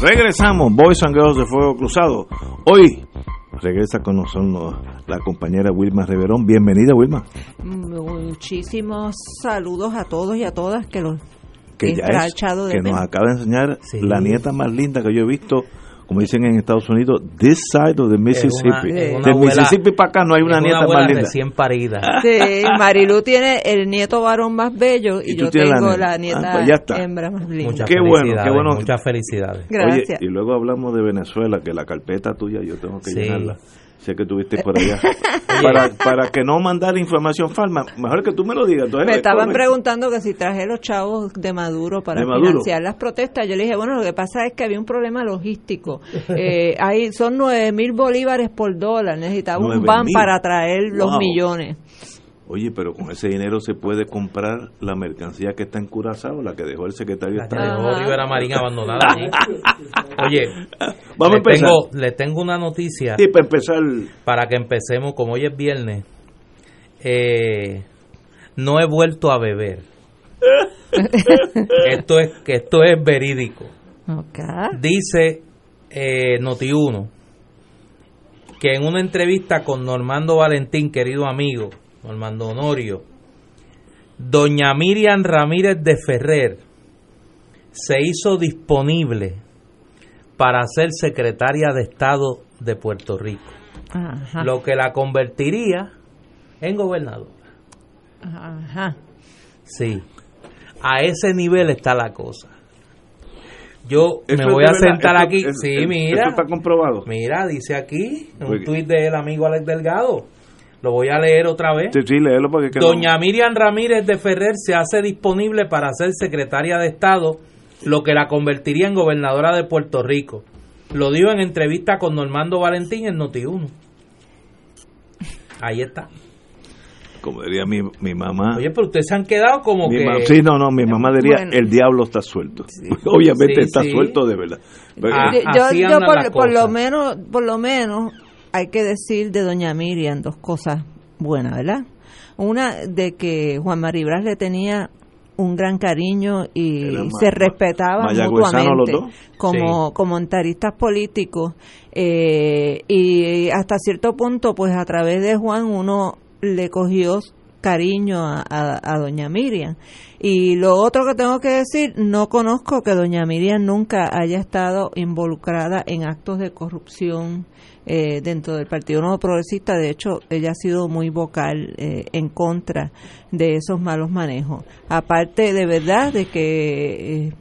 Regresamos, Boys and Girls de Fuego Cruzado. Hoy regresa con nosotros la compañera Wilma Reverón. Bienvenida, Wilma. Muchísimos saludos a todos y a todas que los que, ya es, que nos acaba de enseñar sí. la nieta más linda que yo he visto como dicen en Estados Unidos, this side of the Mississippi. De Mississippi para acá no hay una nieta más linda. recién parida. Sí, Marilu tiene el nieto varón más bello y, y yo tengo la, la nieta ah, pues hembra más linda. Muchas qué bueno, qué bueno. Muchas felicidades. Gracias. Oye, y luego hablamos de Venezuela, que la carpeta tuya yo tengo que Sí. llenarla. Sé que tuviste por allá. para, para que no mandar información falsa, mejor que tú me lo digas. Entonces, Me estaban preguntando que si traje los chavos de Maduro para ¿De Maduro? financiar las protestas. Yo le dije, bueno, lo que pasa es que había un problema logístico. Eh, hay, son nueve mil bolívares por dólar. Necesitaba un 9.000. van para traer los Wow. millones. Oye, pero con ese dinero se puede comprar la mercancía que está en Curazao, la que dejó el secretario de La que Estado. Rivera Marín abandonada allí. Oye, Vamos a empezar. tengo, le tengo una noticia Sí, para empezar, para que empecemos, como hoy es viernes. Eh, no he vuelto a beber. esto es que esto es verídico. Ok. Dice eh, Noti1 que en una entrevista con Normando Valentín, querido amigo, Normando Honorio, doña Miriam Ramírez de Ferrer se hizo disponible para ser secretaria de Estado de Puerto Rico, Ajá. lo que la convertiría en gobernadora. Ajá. Sí, a ese nivel está la cosa. Yo me voy a sentar aquí. sí, mira. está comprobado. Mira, dice aquí, en un tuit del amigo Alex Delgado. Lo voy a leer otra vez. Sí, sí, léelo porque que Doña no- Miriam Ramírez de Ferrer se hace disponible para ser secretaria de Estado, lo que la convertiría en gobernadora de Puerto Rico. Lo dijo en entrevista con Normando Valentín en Noti1. Ahí está. como diría mi, mi mamá. Oye, pero ustedes se han quedado como mi que... ma- sí, no, no, mi mamá diría, Bueno. el diablo está suelto. Obviamente Sí, está sí. suelto de verdad. Pero- Ah, yo, así yo andan por, lo menos por lo menos hay que decir de doña Miriam dos cosas buenas verdad una de que Juan Maribras le tenía un gran cariño y se respetaban mutuamente los dos. como Sí. comentaristas políticos eh, y hasta cierto punto pues a través de Juan uno le cogió cariño a, a- a doña Miriam y lo otro que tengo que decir no conozco que doña Miriam nunca haya estado involucrada en actos de corrupción eh, dentro del Partido Nuevo Progresista. De hecho ella ha sido muy vocal eh, en contra de esos malos manejos. Aparte de verdad de que eh,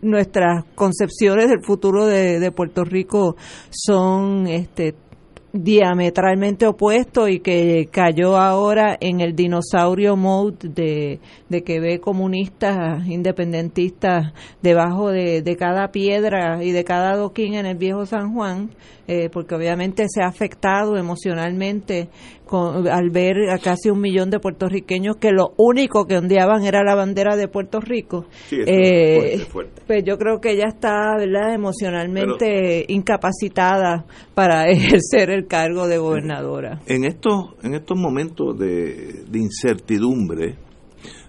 nuestras concepciones del futuro de, de Puerto Rico son este diametralmente opuestos y que cayó ahora en el dinosaurio mode de, de que ve comunistas independentistas debajo de, de cada piedra y de cada adoquín en el viejo San Juan eh, porque obviamente se ha afectado emocionalmente con- al ver a casi un millón de puertorriqueños que lo único que ondeaban era la bandera de Puerto Rico Sí, Eh, es fuerte, fuerte. pues yo creo que ella está verdad emocionalmente incapacitada para ejercer el cargo de gobernadora En estos, en estos momentos de, de incertidumbre,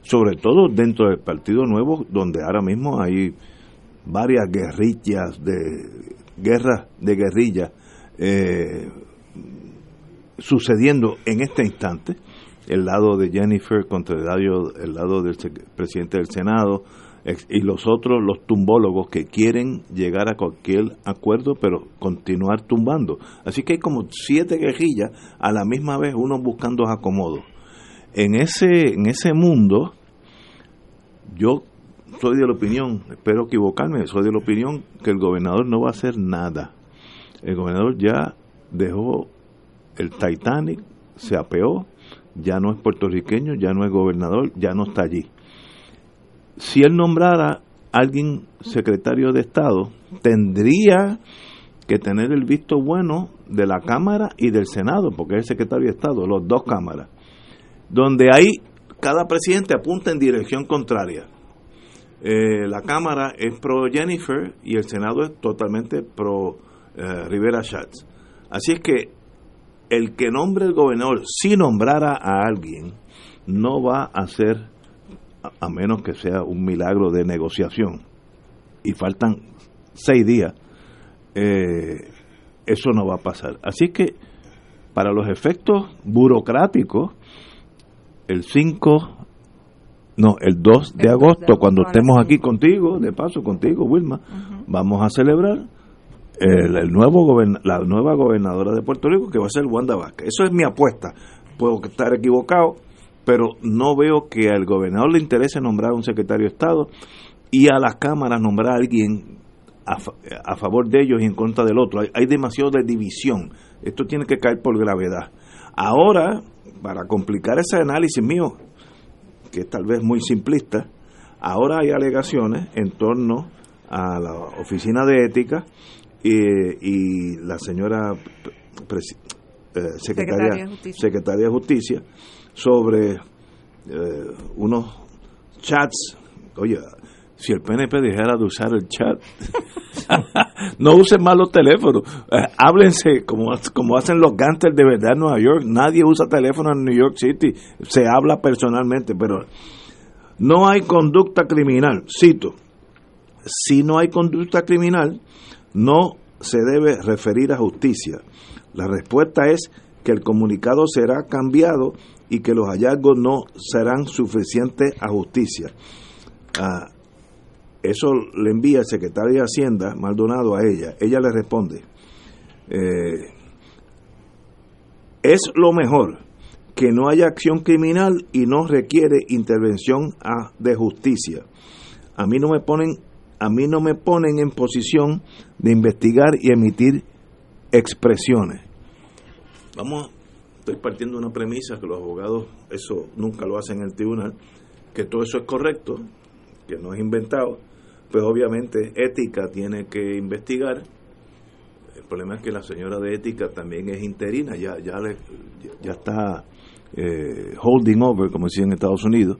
sobre todo dentro del Partido Nuevo, donde ahora mismo hay varias guerrillas de guerras de guerrillas eh, sucediendo en este instante, el lado de Jennifer contra el lado, el lado del presidente del Senado y los otros, los tumbólogos que quieren llegar a cualquier acuerdo, pero continuar tumbando. Así que hay como siete guerrillas a la misma vez, uno buscando acomodo. En ese, en ese mundo, yo soy de la opinión, espero equivocarme, soy de la opinión que el gobernador no va a hacer nada. El gobernador ya dejó el Titanic, se apeó, ya no es puertorriqueño, ya no es gobernador, ya no está allí. Si él nombrara a alguien secretario de Estado, tendría que tener el visto bueno de la Cámara y del Senado, porque es el secretario de Estado, los dos cámaras, donde ahí cada presidente apunta en dirección contraria. Eh, la Cámara es pro Jennifer y el Senado es totalmente pro eh, Rivera Schatz. Así es que el que nombre el gobernador, si nombrara a alguien, no va a ser, a menos que sea un milagro de negociación, y faltan seis días, eh, eso no va a pasar. Así que, para los efectos burocráticos, el 5, no, el 2 de agosto, cuando estemos aquí contigo, de paso contigo, Wilma, vamos a celebrar el, nuevo la nueva gobernadora de Puerto Rico, que va a ser Wanda Vázquez. Eso es mi apuesta. Puedo estar equivocado, pero no veo que al gobernador le interese nombrar a un secretario de Estado y a las cámaras nombrar a alguien a, favor de ellos y en contra del otro. Hay, hay demasiado de división. Esto tiene que caer por gravedad. Ahora, para complicar ese análisis mío, que es tal vez muy simplista, ahora hay alegaciones en torno a la Oficina de Ética y, la señora eh, secretaria, secretaria, de Justicia sobre eh, unos chats. Oye, si el PNP dejara de usar el chat, no usen más los teléfonos, eh, háblense como, como hacen los gangsters de verdad en Nueva York. Nadie usa teléfono en New York City, se habla personalmente, pero no hay conducta criminal. Cito, si no hay conducta criminal, no se debe referir a justicia. La respuesta es que el comunicado será cambiado y que los hallazgos no serán suficientes a justicia. Ah, eso le envía el secretario de Hacienda, Maldonado, a ella. Ella le responde, eh, es lo mejor que no haya acción criminal y no requiere intervención de justicia. A mí no me ponen a mí no me ponen en posición de investigar y emitir expresiones. Vamos, estoy partiendo una premisa que los abogados eso nunca lo hacen en el tribunal, que todo eso es correcto, que no es inventado, pues obviamente ética tiene que investigar. El problema es que la señora de ética también es interina, ya ya le, ya está eh, holding over, como decía en Estados Unidos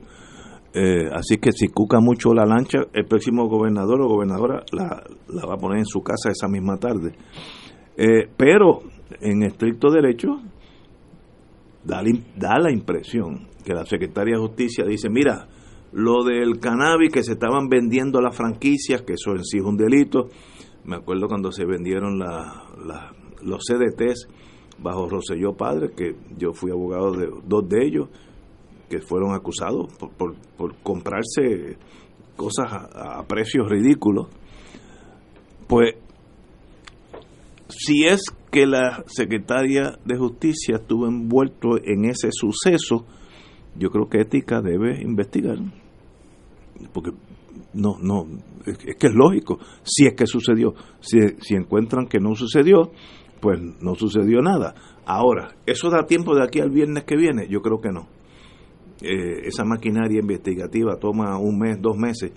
eh, así que si cuca mucho la lancha, el próximo gobernador o gobernadora la, va a poner en su casa esa misma tarde. Eh, pero en estricto derecho, da, la impresión que la secretaria de Justicia dice, mira, lo del cannabis que se estaban vendiendo las franquicias, que eso en sí es un delito. Me acuerdo cuando se vendieron los CDTs bajo Roselló Padre, que yo fui abogado de dos de ellos, que fueron acusados por, por, comprarse cosas a, precios ridículos, pues si es que la secretaria de justicia estuvo envuelto en ese suceso, yo creo que ética debe investigar, porque no, no, es, que es lógico, si es que sucedió, si, si encuentran que no sucedió, pues no sucedió nada. Ahora, ¿eso da tiempo de aquí al viernes que viene? Yo creo que no. Eh, esa maquinaria investigativa toma un mes, dos meses.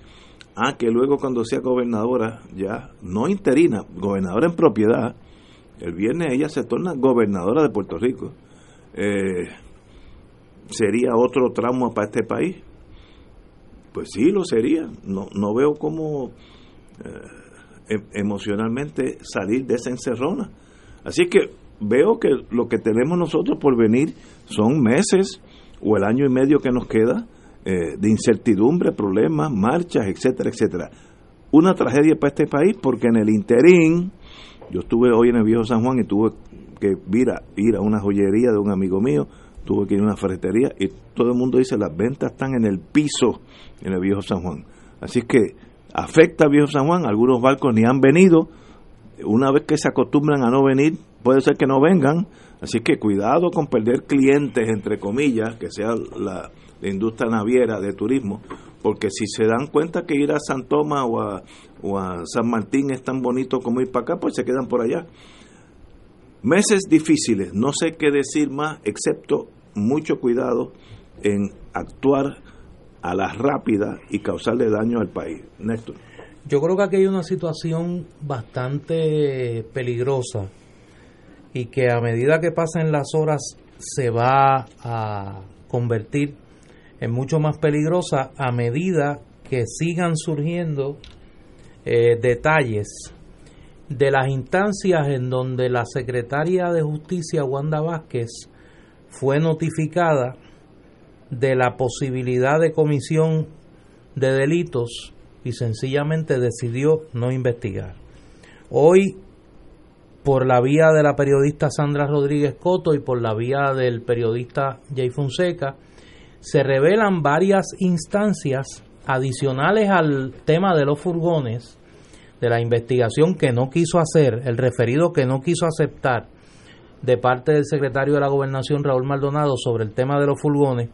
Ah, que luego cuando sea gobernadora, ya no interina, gobernadora en propiedad, el viernes ella se torna gobernadora de Puerto Rico. Eh, ¿Sería otro trauma para este país? Pues sí, lo sería. No, no veo cómo eh, em, emocionalmente salir de esa encerrona. Así que veo que lo que tenemos nosotros por venir son meses o el año y medio que nos queda eh, de incertidumbre, problemas, marchas, etcétera, etcétera. Una tragedia para este país porque en el interín, yo estuve hoy en el Viejo San Juan y tuve que ir a, ir a una joyería de un amigo mío, tuve que ir a una ferretería y todo el mundo dice las ventas están en el piso en el Viejo San Juan. Así que afecta a Viejo San Juan, algunos barcos ni han venido, una vez que se acostumbran a no venir, puede ser que no vengan, Así que cuidado con perder clientes, entre comillas, que sea la, industria naviera de turismo, porque si se dan cuenta que ir a San Tomás o a, o a San Martín es tan bonito como ir para acá, pues se quedan por allá. Meses difíciles, no sé qué decir más, excepto mucho cuidado en actuar a la rápida y causarle daño al país. Néstor. Yo creo que aquí hay una situación bastante peligrosa y que a medida que pasen las horas se va a convertir en mucho más peligrosa a medida que sigan surgiendo eh, detalles de las instancias en donde la secretaria de Justicia, Wanda Vázquez, fue notificada de la posibilidad de comisión de delitos y sencillamente decidió no investigar. Hoy, por la vía de la periodista Sandra Rodríguez Coto y por la vía del periodista Jay Fonseca, se revelan varias instancias adicionales al tema de los furgones, de la investigación que no quiso hacer, el referido que no quiso aceptar de parte del secretario de la Gobernación Raúl Maldonado sobre el tema de los furgones,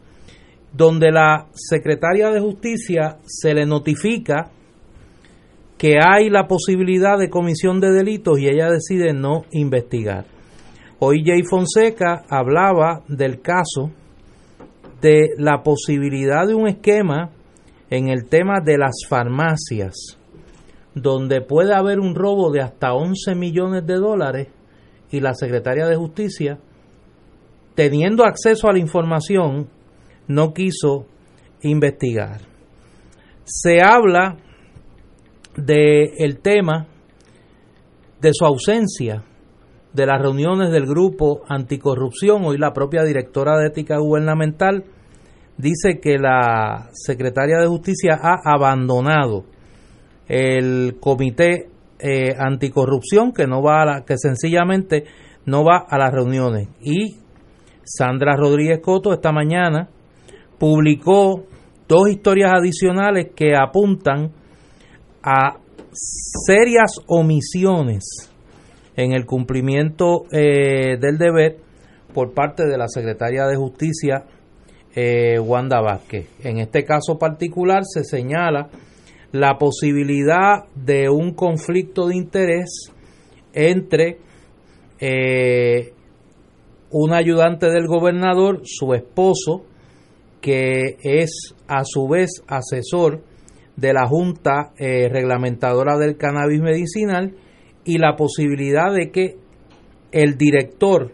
donde la secretaria de Justicia se le notifica que hay la posibilidad de comisión de delitos y ella decide no investigar. Hoy Jay Fonseca hablaba del caso de la posibilidad de un esquema en el tema de las farmacias, donde puede haber un robo de hasta 11 millones de dólares y la secretaria de Justicia, teniendo acceso a la información, no quiso investigar. Se habla del el tema de su ausencia de las reuniones del grupo anticorrupción. Hoy la propia directora de ética gubernamental dice que la secretaria de justicia ha abandonado el comité eh, anticorrupción que no va a la, que sencillamente no va a las reuniones y Sandra Rodríguez Coto esta mañana publicó dos historias adicionales que apuntan a serias omisiones en el cumplimiento eh, del deber por parte de la secretaria de Justicia, eh, Wanda Vázquez. En este caso particular se señala la posibilidad de un conflicto de interés entre eh, un ayudante del gobernador, su esposo, que es a su vez asesor de la Junta Reglamentadora del Cannabis Medicinal, y la posibilidad de que el director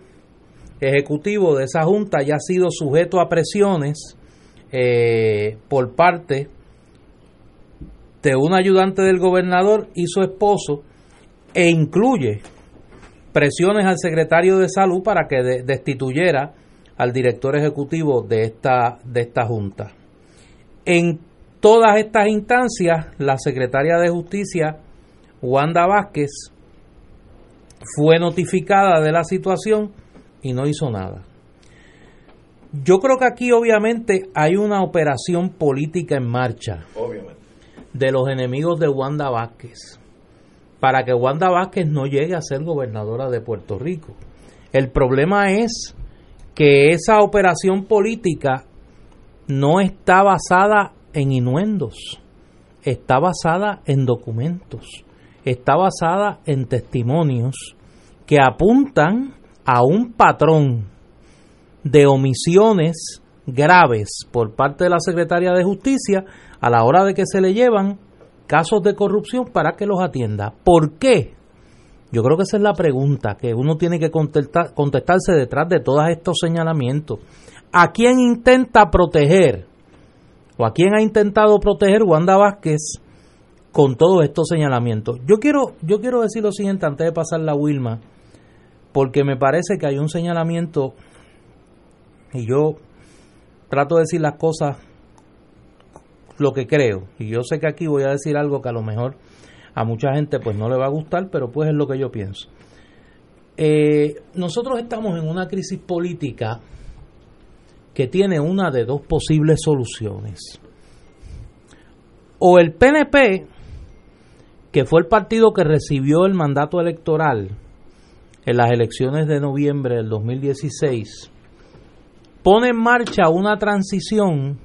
ejecutivo de esa junta haya sido sujeto a presiones eh, por parte de un ayudante del gobernador y su esposo e incluye presiones al secretario de salud para que destituyera al director ejecutivo de esta, de esta junta. En todas estas instancias, la secretaria de justicia, Wanda Vázquez, fue notificada de la situación y no hizo nada. Yo creo que aquí obviamente hay una operación política en marcha de los enemigos de Wanda Vázquez para que Wanda Vázquez no llegue a ser gobernadora de Puerto Rico. El problema es que esa operación política no está basada en inuendos, está basada en documentos está basada en testimonios que apuntan a un patrón de omisiones graves por parte de la Secretaría de Justicia a la hora de que se le llevan casos de corrupción para que los atienda. ¿Por qué? Yo creo que esa es la pregunta que uno tiene que contestar, contestarse detrás de todos estos señalamientos. ¿A quién intenta proteger o a quién ha intentado proteger Wanda Vázquez con todos estos señalamientos. Yo quiero, yo quiero decir lo siguiente antes de pasar la Wilma, porque me parece que hay un señalamiento y yo trato de decir las cosas lo que creo. Y yo sé que aquí voy a decir algo que a lo mejor a mucha gente pues no le va a gustar, pero pues es lo que yo pienso. Eh, nosotros estamos en una crisis política que tiene una de dos posibles soluciones. O el PNP que fue el partido que recibió el mandato electoral en las elecciones de noviembre del 2016, pone en marcha una transición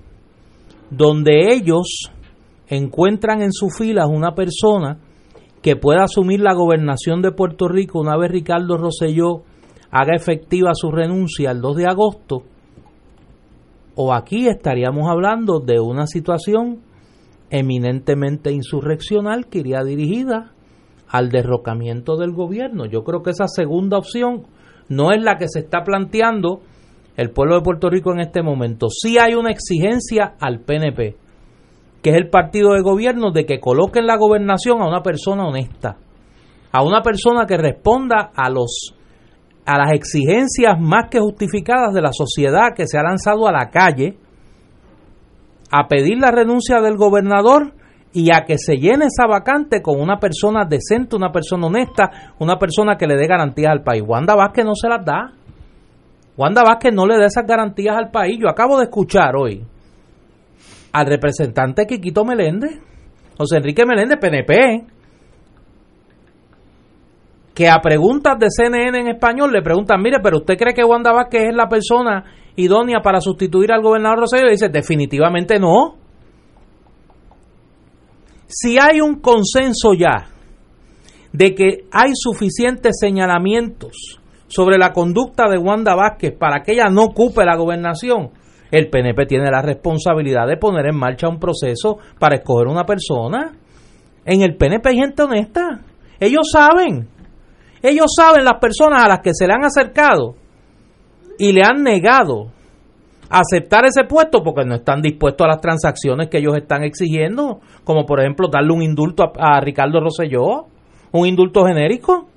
donde ellos encuentran en sus filas una persona que pueda asumir la gobernación de Puerto Rico una vez Ricardo Rosselló haga efectiva su renuncia el 2 de agosto, o aquí estaríamos hablando de una situación eminentemente insurreccional que iría dirigida al derrocamiento del gobierno. Yo creo que esa segunda opción no es la que se está planteando el pueblo de Puerto Rico en este momento. Sí hay una exigencia al PNP, que es el partido de gobierno, de que coloque en la gobernación a una persona honesta, a una persona que responda a los a las exigencias más que justificadas de la sociedad que se ha lanzado a la calle a pedir la renuncia del gobernador y a que se llene esa vacante con una persona decente, una persona honesta, una persona que le dé garantías al país. Wanda Vázquez no se las da. Wanda Vázquez no le da esas garantías al país. Yo acabo de escuchar hoy al representante Quiquito Meléndez, José Enrique Meléndez, PNP, que a preguntas de CNN en español le preguntan, mire, pero usted cree que Wanda Vázquez es la persona idónea para sustituir al gobernador Rosselló? Y dice, definitivamente no. Si hay un consenso ya de que hay suficientes señalamientos sobre la conducta de Wanda Vázquez para que ella no ocupe la gobernación, el PNP tiene la responsabilidad de poner en marcha un proceso para escoger una persona. En el PNP hay gente honesta. Ellos saben ellos saben las personas a las que se le han acercado y le han negado aceptar ese puesto porque no están dispuestos a las transacciones que ellos están exigiendo, como por ejemplo darle un indulto a, Ricardo Rosselló, un indulto genérico,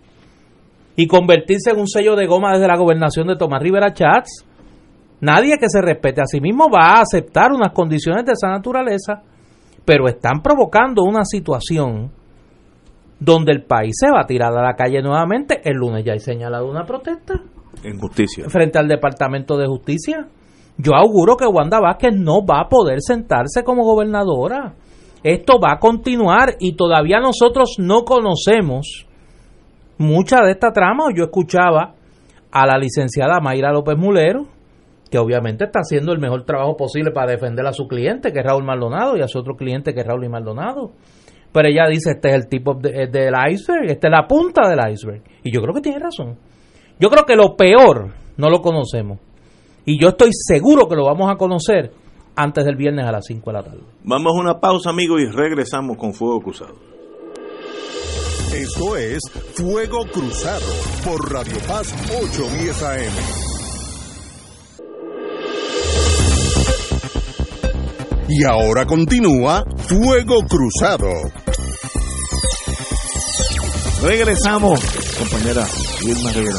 y convertirse en un sello de goma desde la gobernación de Tomás Rivera Chats. Nadie que se respete a sí mismo va a aceptar unas condiciones de esa naturaleza, pero están provocando una situación donde el país se va a tirar a la calle nuevamente. El lunes ya hay señalado una protesta. En justicia. Frente al Departamento de Justicia. Yo auguro que Wanda Vázquez no va a poder sentarse como gobernadora. Esto va a continuar y todavía nosotros no conocemos mucha de esta trama. Yo escuchaba a la licenciada Mayra López Mulero, que obviamente está haciendo el mejor trabajo posible para defender a su cliente, que es Raúl Maldonado, y a su otro cliente, que es Raúl y Maldonado. Pero ella dice, este es el tipo de, del iceberg, esta es la punta del iceberg. Y yo creo que tiene razón. Yo creo que lo peor no lo conocemos. Y yo estoy seguro que lo vamos a conocer antes del viernes a las 5 de la tarde. Vamos a una pausa, amigos, y regresamos con Fuego Cruzado. Esto es Fuego Cruzado por Radio Paz 810 AM. Y ahora continúa Fuego Cruzado. Regresamos, compañera Wilma Rivera.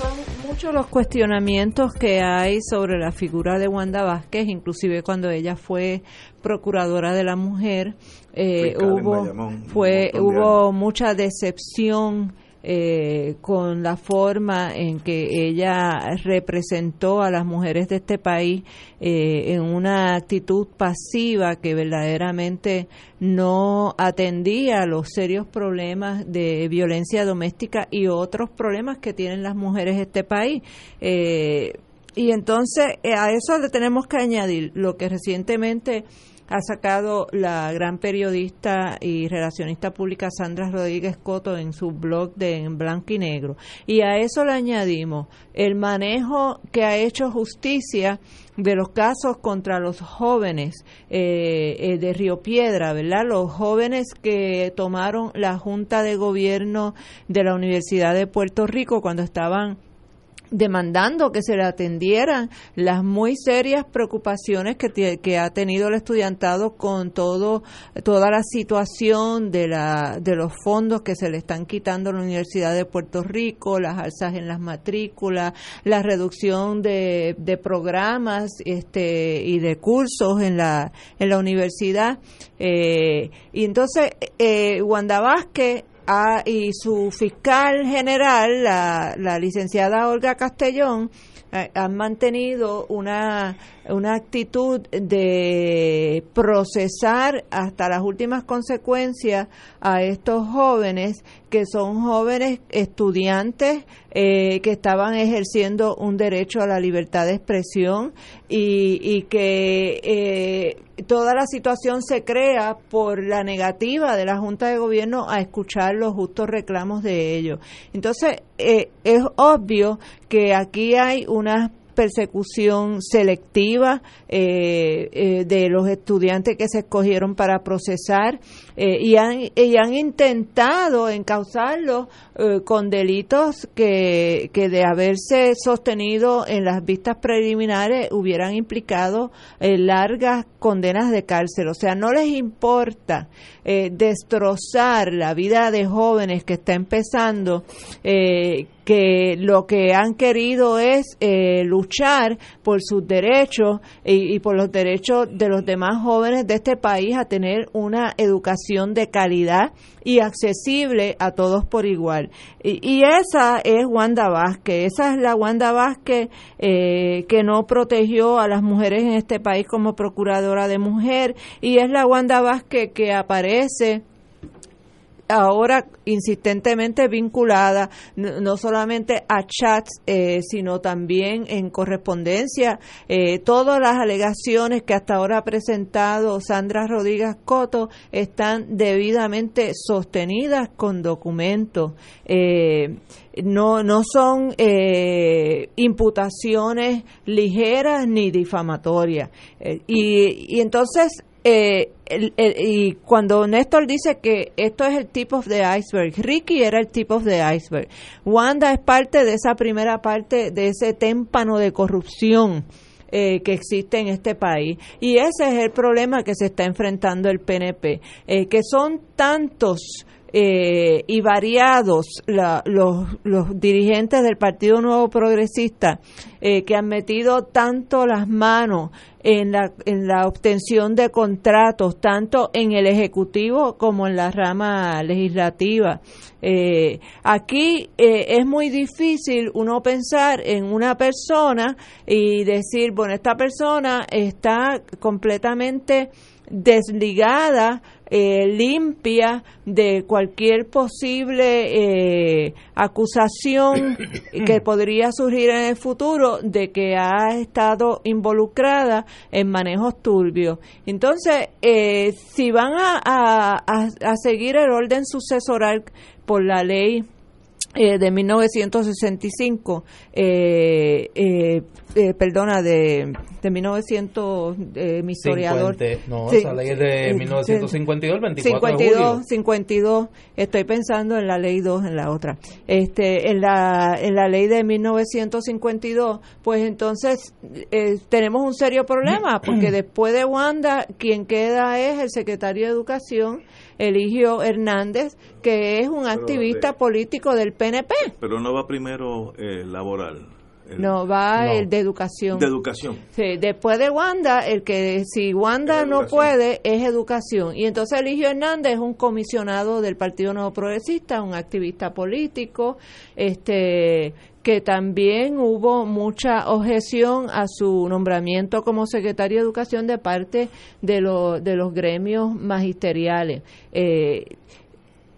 Son muchos los cuestionamientos que hay sobre la figura de Wanda Vázquez, inclusive cuando ella fue procuradora de la mujer, eh, hubo, fue, hubo mucha decepción eh, con la forma en que ella representó a las mujeres de este país eh, en una actitud pasiva que verdaderamente no atendía los serios problemas de violencia doméstica y otros problemas que tienen las mujeres de este país. Eh, y entonces a eso le tenemos que añadir lo que recientemente ha sacado la gran periodista y relacionista pública Sandra Rodríguez Coto en su blog de En Blanco y Negro. Y a eso le añadimos el manejo que ha hecho justicia de los casos contra los jóvenes eh, eh, de Río Piedra, ¿verdad? Los jóvenes que tomaron la Junta de Gobierno de la Universidad de Puerto Rico cuando estaban demandando que se le atendieran las muy serias preocupaciones que, que ha tenido el estudiantado con todo toda la situación de la de los fondos que se le están quitando a la Universidad de Puerto Rico, las alzas en las matrículas, la reducción de, de programas este y de cursos en la en la universidad. Eh, y entonces eh, Wanda Vázquez y su fiscal general, la, la licenciada Olga Castellón, eh, han mantenido una, una actitud de procesar hasta las últimas consecuencias a estos jóvenes que son jóvenes estudiantes eh, que estaban ejerciendo un derecho a la libertad de expresión y, y que eh, toda la situación se crea por la negativa de la Junta de Gobierno a escuchar los justos reclamos de ellos. Entonces, eh, es obvio que aquí hay unas persecución selectiva eh, eh, de los estudiantes que se escogieron para procesar eh, y, han, y han intentado encauzarlos con delitos que, que de haberse sostenido en las vistas preliminares hubieran implicado largas condenas de cárcel. O sea, no les importa destrozar la vida de jóvenes que está empezando lo que han querido es eh, luchar por sus derechos y, por los derechos de los demás jóvenes de este país a tener una educación de calidad y accesible a todos por igual. Y, esa es Wanda Vázquez, esa es la Wanda Vázquez eh, que no protegió a las mujeres en este país como procuradora de mujer y es la Wanda Vázquez que aparece ahora insistentemente vinculada no, solamente a chats, eh, sino también en correspondencia. Eh, todas las alegaciones que hasta ahora ha presentado Sandra Rodríguez Coto están debidamente sostenidas con documentos. Eh, no, no son imputaciones ligeras ni difamatorias. y, y entonces eh, y cuando Néstor dice que esto es el tip of the iceberg, Ricky era el tip of the iceberg. Wanda es parte de esa primera parte de ese témpano de corrupción. Eh, que existe en este país. Y ese es el problema que se está enfrentando el PNP, eh, que son tantos eh, y variados los, los, dirigentes del Partido Nuevo Progresista eh, que han metido tanto las manos en la, en la obtención de contratos, tanto en el Ejecutivo como en la rama legislativa. Eh, aquí es muy difícil uno pensar en una persona y decir, bueno, esta persona está completamente desligada eh, limpia de cualquier posible eh, acusación que podría surgir en el futuro de que ha estado involucrada en manejos turbios. Entonces, eh, si van a, a, a seguir el orden sucesoral por la ley eh, de 1965, eh, eh, eh, perdona, de, de 1900, eh, mi historiador. no, esa ley es de 1952, el 24 52, de julio. 52, estoy pensando en la ley 2, en la otra. Este, en la, en la ley de 1952, pues entonces eh, tenemos un serio problema, porque después de Wanda, quien queda es el secretario de Educación, Eligio Hernández, que es un activista político del PNP. Pero no va primero eh, laboral. no, va el de educación. De educación. Sí, después de Wanda, el que si Wanda no puede es educación. Y entonces Eligio Hernández es un comisionado del Partido Nuevo Progresista, un activista político, este que también hubo mucha objeción a su nombramiento como secretario de Educación de parte de, de los gremios magisteriales. Eh,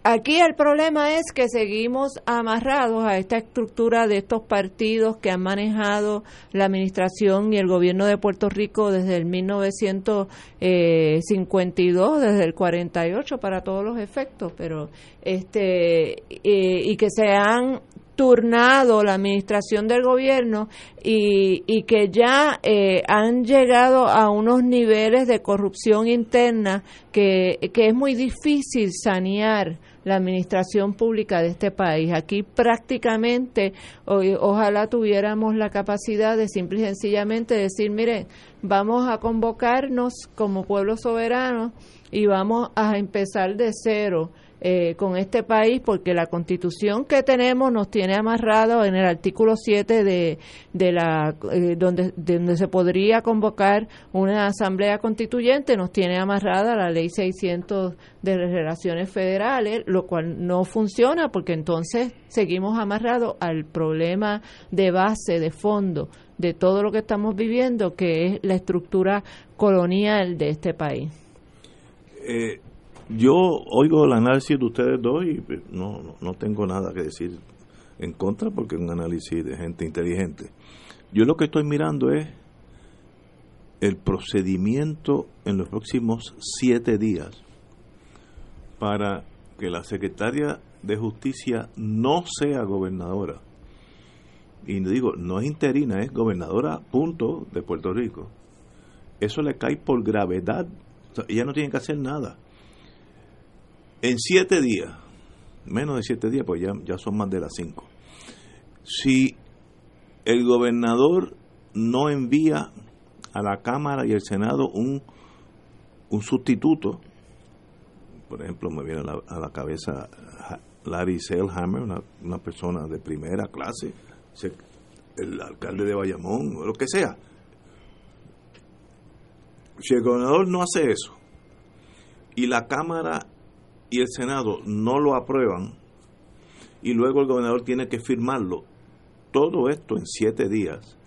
aquí el problema es que seguimos amarrados a esta estructura de estos partidos que han manejado la administración y el gobierno de Puerto Rico desde el 1952, desde el 48 para todos los efectos, pero este eh, y que se han turnado la administración del gobierno y, y que ya eh, han llegado a unos niveles de corrupción interna que, que es muy difícil sanear la administración pública de este país. Aquí prácticamente, ojalá tuviéramos la capacidad de simple y sencillamente decir, mire, vamos a convocarnos como pueblo soberano y vamos a empezar de cero eh, con este país porque la constitución que tenemos nos tiene amarrado en el artículo 7 de, de la eh, donde, donde se podría convocar una asamblea constituyente nos tiene amarrada la ley 600 de relaciones federales lo cual no funciona porque entonces seguimos amarrados al problema de base de fondo de todo lo que estamos viviendo que es la estructura colonial de este país. Eh, yo oigo el análisis de ustedes dos y pues, no, no tengo nada que decir en contra porque es un análisis de gente inteligente. Yo lo que estoy mirando es el procedimiento en los próximos siete días para que la secretaria de Justicia no sea gobernadora y digo, no es interina, es gobernadora, punto, de Puerto Rico, eso le cae por gravedad. ella no tiene que hacer nada. En siete días, menos de siete días, pues ya, ya son más de las cinco. Si el gobernador no envía a la Cámara y el Senado un, un sustituto, por ejemplo, me viene a la, cabeza Larry Selhammer, una, una, persona de primera clase, el alcalde de Bayamón, o lo que sea. Si el gobernador no hace eso y la Cámara y el Senado no lo aprueban y luego el gobernador tiene que firmarlo, todo esto en siete días,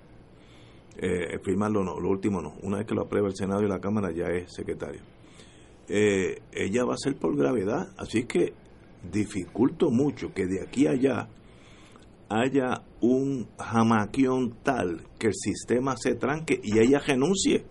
eh, firmarlo no, lo último no, una vez que lo aprueba el Senado y la Cámara ya es secretario. Eh, ella va a ser por gravedad, así que dificulto mucho que de aquí a allá haya un jamaquión tal que el sistema se tranque y ella renuncie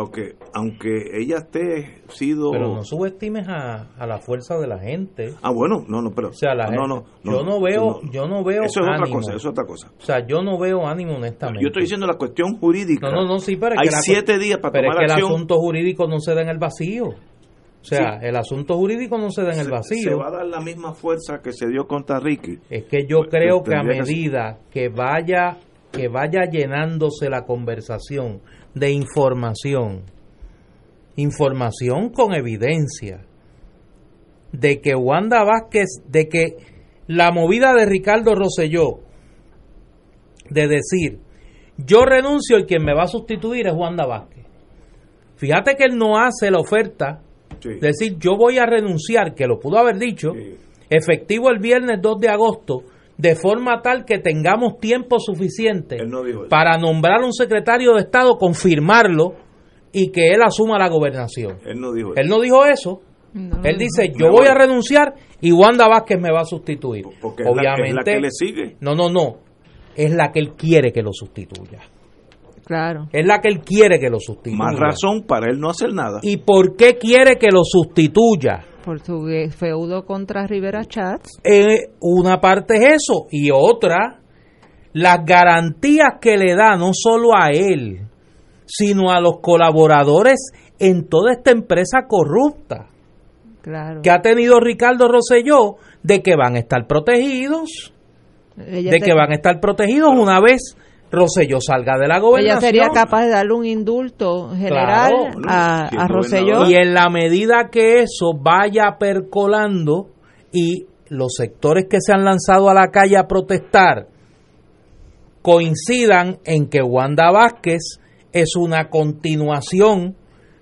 porque aunque ella esté sido pero no subestimes a, a, la fuerza de la gente. Ah bueno no no pero o sea la no, no, yo no veo yo no veo eso es otra cosa eso es otra cosa. O sea yo no veo ánimo honestamente. Yo estoy diciendo la cuestión jurídica. No no no sí pero hay siete días para pero tomar es que el asunto jurídico no se da en el vacío. O sea, el asunto jurídico no se da en el vacío. Se va a dar la misma fuerza que se dio contra Ricky. Es que yo pues, creo que a medida que vaya que vaya llenándose la conversación de información, información con evidencia, de que Wanda Vázquez, de que la movida de Ricardo Rosselló, de decir, yo renuncio y quien me va a sustituir es Wanda Vázquez. Fíjate que él no hace la oferta, de decir, yo voy a renunciar, que lo pudo haber dicho, efectivo el viernes 2 de agosto, de forma tal que tengamos tiempo suficiente para nombrar un secretario de Estado, confirmarlo y que él asuma la gobernación. Él no dijo eso. Él no dijo eso. él dice, yo voy a renunciar y Wanda Vázquez me va a sustituir. Porque Obviamente, es la, que le sigue. No, no, no. Es la que él quiere que lo sustituya. Claro. Es la que él quiere que lo sustituya. Más razón para él no hacer nada. ¿Y por qué quiere que lo sustituya? Por su feudo contra Rivera Chats. Eh, una parte es eso y otra, las garantías que le da no solo a él, sino a los colaboradores en toda esta empresa corrupta claro. que ha tenido Ricardo Rosselló de que van a estar protegidos, de que van a estar protegidos una vez Rosselló salga de la gobernación. Ella sería capaz de darle un indulto general a, a Rosselló. Y en la medida que eso vaya percolando y los sectores que se han lanzado a la calle a protestar coincidan en que Wanda Vázquez es una continuación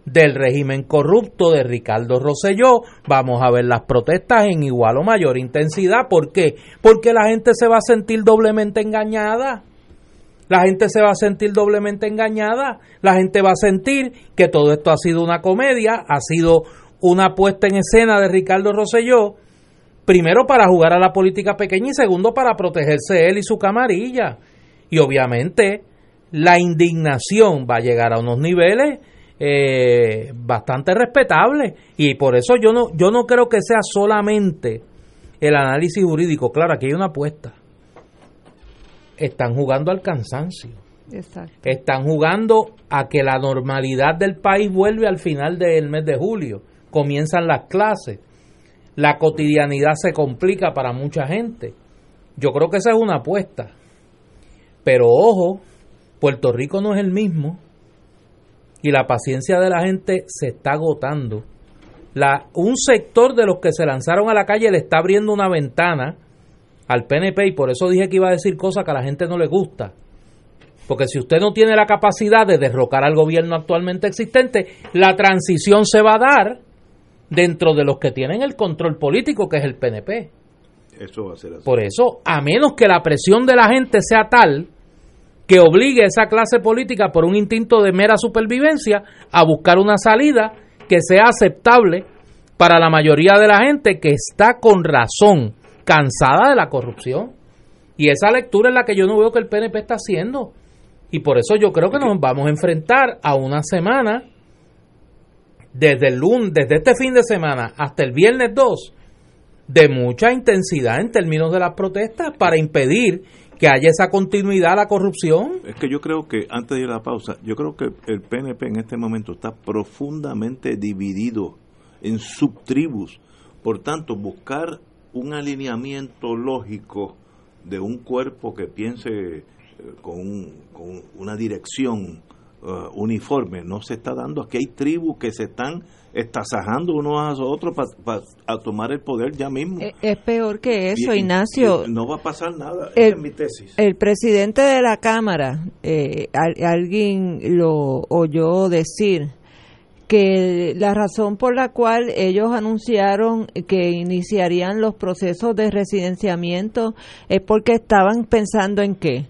del régimen corrupto de Ricardo Rosselló. Vamos a ver las protestas en igual o mayor intensidad. ¿Por qué? Porque la gente se va a sentir doblemente engañada. La gente se va a sentir doblemente engañada. La gente va a sentir que todo esto ha sido una comedia, ha sido una puesta en escena de Ricardo Rosselló, primero para jugar a la política pequeña y segundo para protegerse él y su camarilla. Y obviamente la indignación va a llegar a unos niveles eh, bastante respetables y por eso yo no yo no creo que sea solamente el análisis jurídico. Claro, aquí hay una apuesta están jugando al cansancio. Están jugando a que la normalidad del país vuelve al final del mes de julio. Comienzan las clases. La cotidianidad se complica para mucha gente. Yo creo que esa es una apuesta. Pero ojo, Puerto Rico no es el mismo. Y la paciencia de la gente se está agotando. La, un sector de los que se lanzaron a la calle le está abriendo una ventana al PNP y por eso dije que iba a decir cosas que a la gente no le gusta. Porque si usted no tiene la capacidad de derrocar al gobierno actualmente existente, la transición se va a dar dentro de los que tienen el control político, que es el PNP. Eso va a ser así. Por eso, a menos que la presión de la gente sea tal que obligue a esa clase política por un instinto de mera supervivencia a buscar una salida que sea aceptable para la mayoría de la gente que está con razón cansada de la corrupción. Y esa lectura es la que yo no veo que el PNP está haciendo. Y por eso yo creo que nos vamos a enfrentar a una semana, desde el lunes, desde este fin de semana hasta el viernes 2, de mucha intensidad en términos de las protestas para impedir que haya esa continuidad a la corrupción. Es que yo creo que, antes de ir a la pausa, yo creo que el PNP en este momento está profundamente dividido en subtribus. Por tanto, buscar un alineamiento lógico de un cuerpo que piense eh, con, con una dirección uh, uniforme no se está dando. Aquí hay tribus que se están estasajando unos a otros para tomar el poder ya mismo. Es, es peor que eso, y, Ignacio. Y no va a pasar nada. El, Esa es mi tesis. El presidente de la Cámara, eh, alguien lo oyó decir que la razón por la cual ellos anunciaron que iniciarían los procesos de residenciamiento es porque estaban pensando en qué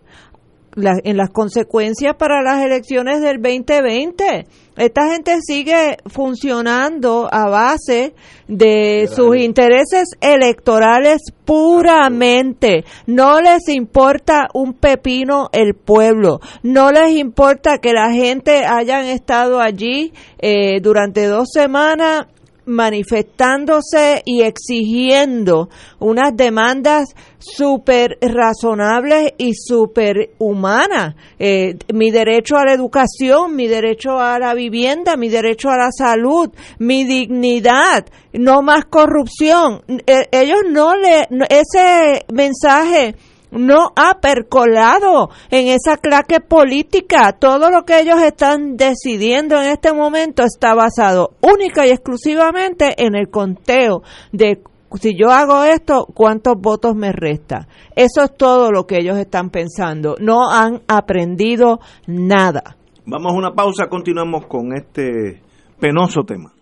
la, en las consecuencias para las elecciones del 2020. Esta gente sigue funcionando a base de sus intereses electorales puramente. No les importa un pepino el pueblo. No les importa que la gente hayan estado allí eh, durante dos semanas manifestándose y exigiendo unas demandas súper razonables y súper humanas. Eh, mi derecho a la educación, mi derecho a la vivienda, mi derecho a la salud, mi dignidad, no más corrupción. Eh, ellos no le, ese mensaje no ha percolado en esa claque política. Todo lo que ellos están decidiendo en este momento está basado única y exclusivamente en el conteo de si yo hago esto, ¿cuántos votos me resta? Eso es todo lo que ellos están pensando. No han aprendido nada. Vamos a una pausa, continuamos con este penoso tema.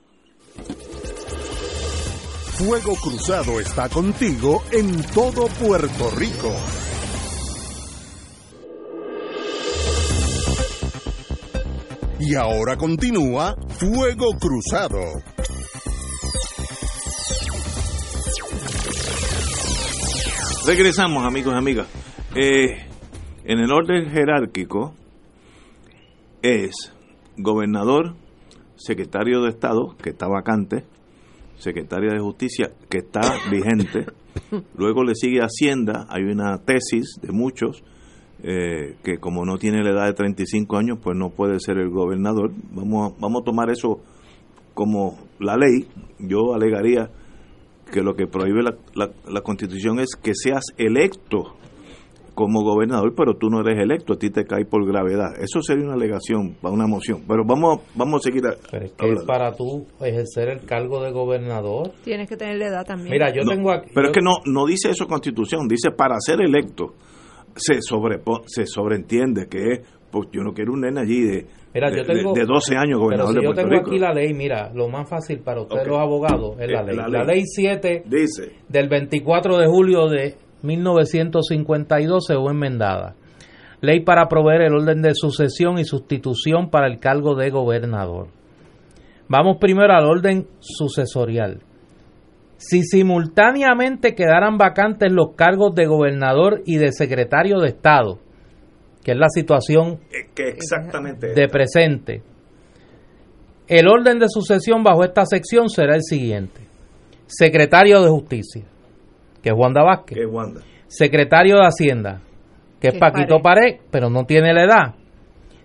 Fuego Cruzado está contigo en todo Puerto Rico. Y ahora continúa Fuego Cruzado. Regresamos, amigos y amigas. Eh, en el orden jerárquico es gobernador, secretario de Estado, que está vacante, secretaria de Justicia, que está vigente. Luego le sigue Hacienda, hay una tesis de muchos, eh, que como no tiene la edad de 35 años, pues no puede ser el gobernador. Vamos a, vamos a tomar eso como la ley. Yo alegaría que lo que prohíbe la, la, la constitución es que seas electo como gobernador, pero tú no eres electo, a ti te cae por gravedad. Eso sería una alegación para una moción. Pero vamos, vamos a seguir. A, pero es que para tú ejercer el cargo de gobernador. Tienes que tener la edad también. Mira, yo no, tengo aquí. Pero yo, es que no, no dice eso constitución, dice para ser electo. Se, sobre, se sobreentiende que es, pues yo no quiero un nene allí de, Mira, de, yo tengo, de, de 12 años gobernador pero si de yo tengo Rico. aquí la ley, mira, lo más fácil para ustedes los abogados es la Eh, ley. la La ley. ley 7 Dice, del 24 de julio de 1952 se fue enmendada. Ley para proveer el orden de sucesión y sustitución para el cargo de gobernador. Vamos primero al orden sucesorial. Si simultáneamente quedaran vacantes los cargos de gobernador y de secretario de Estado, que es la situación eh, que exactamente de presente, el orden de sucesión bajo esta sección será el siguiente. Secretario de Justicia, que es Wanda Vázquez. que es Wanda. Secretario de Hacienda, que es Que es Paquito Pared, pero no tiene la edad.